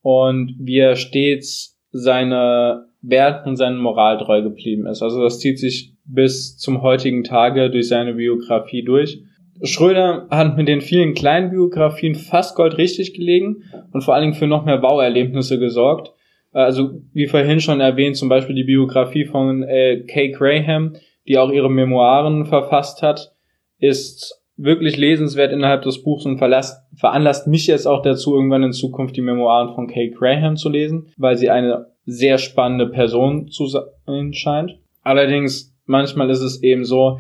und wie er stets seine Werten und seine Moral treu geblieben ist. Also das zieht sich bis zum heutigen Tage durch seine Biografie durch. Schröder hat mit den vielen kleinen Biografien fast Gold richtig gelegen und vor allen Dingen für noch mehr Bauerlebnisse gesorgt. Also wie vorhin schon erwähnt, zum Beispiel die Biografie von äh, Kay Graham, die auch ihre Memoiren verfasst hat, ist wirklich lesenswert innerhalb des Buchs und veranlasst mich jetzt auch dazu, irgendwann in Zukunft die Memoiren von Kay Graham zu lesen, weil sie eine sehr spannende Person zu sein scheint. Allerdings, manchmal ist es eben so,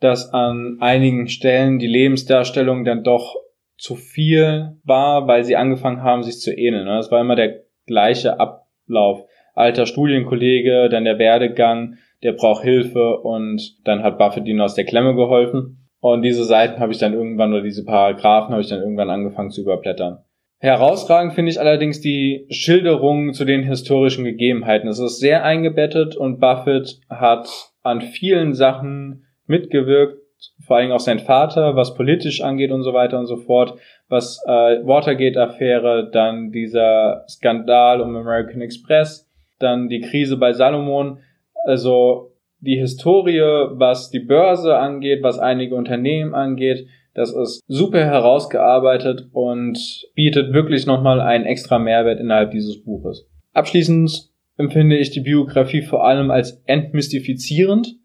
dass an einigen Stellen die Lebensdarstellung dann doch zu viel war, weil sie angefangen haben, sich zu ähneln. Das war immer der gleiche Ablauf. Alter Studienkollege, dann der Werdegang, der braucht Hilfe und dann hat Buffett ihnen aus der Klemme geholfen. Und diese Seiten habe ich dann irgendwann, oder diese Paragraphen habe ich dann irgendwann angefangen zu überblättern. Herausragend finde ich allerdings die Schilderung zu den historischen Gegebenheiten. Es ist sehr eingebettet und Buffett hat an vielen Sachen mitgewirkt, vor allem auch sein Vater, was politisch angeht und so weiter und so fort, was äh, Watergate-Affäre, dann dieser Skandal um American Express, dann die Krise bei Salomon, also die Historie, was die Börse angeht, was einige Unternehmen angeht, das ist super herausgearbeitet und bietet wirklich nochmal einen extra Mehrwert innerhalb dieses Buches. Abschließend empfinde ich die Biografie vor allem als entmystifizierend.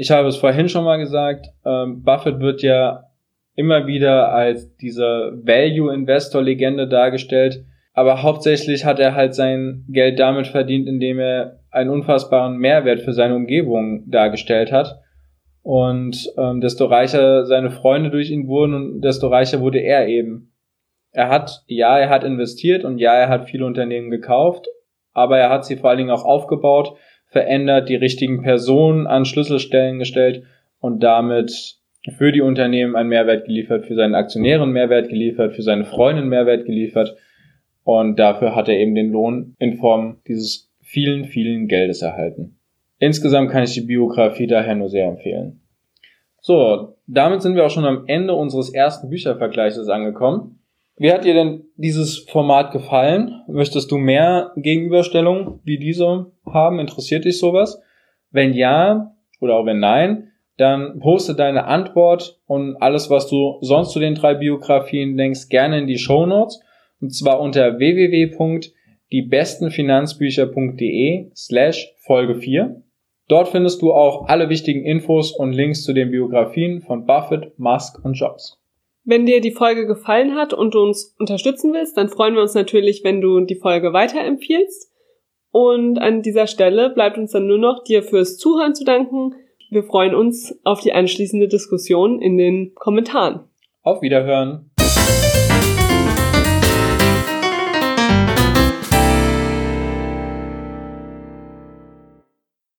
Ich habe es vorhin schon mal gesagt, ähm, Buffett wird ja immer wieder als diese Value-Investor-Legende dargestellt, aber hauptsächlich hat er halt sein Geld damit verdient, indem er einen unfassbaren Mehrwert für seine Umgebung dargestellt hat. Und ähm, desto reicher seine Freunde durch ihn wurden und desto reicher wurde er eben. Er hat, ja, er hat investiert und ja, er hat viele Unternehmen gekauft, aber er hat sie vor allen Dingen auch aufgebaut, verändert, die richtigen Personen an Schlüsselstellen gestellt und damit für die Unternehmen einen Mehrwert geliefert, für seinen Aktionären Mehrwert geliefert, für seine Freundin Mehrwert geliefert und dafür hat er eben den Lohn in Form dieses vielen, vielen Geldes erhalten. Insgesamt kann ich die Biografie daher nur sehr empfehlen. So, damit sind wir auch schon am Ende unseres ersten Büchervergleiches angekommen. Wie hat dir denn dieses Format gefallen? Möchtest du mehr Gegenüberstellungen wie diese haben? Interessiert dich sowas? Wenn ja oder auch wenn nein, dann poste deine Antwort und alles, was du sonst zu den drei Biografien denkst, gerne in die Show Notes und zwar unter www.diebestenfinanzbücher.de slash Folge 4. Dort findest du auch alle wichtigen Infos und Links zu den Biografien von Buffett, Musk und Jobs. Wenn dir die Folge gefallen hat und du uns unterstützen willst, dann freuen wir uns natürlich, wenn du die Folge weiterempfiehlst. Und an dieser Stelle bleibt uns dann nur noch, dir fürs Zuhören zu danken. Wir freuen uns auf die anschließende Diskussion in den Kommentaren. Auf Wiederhören.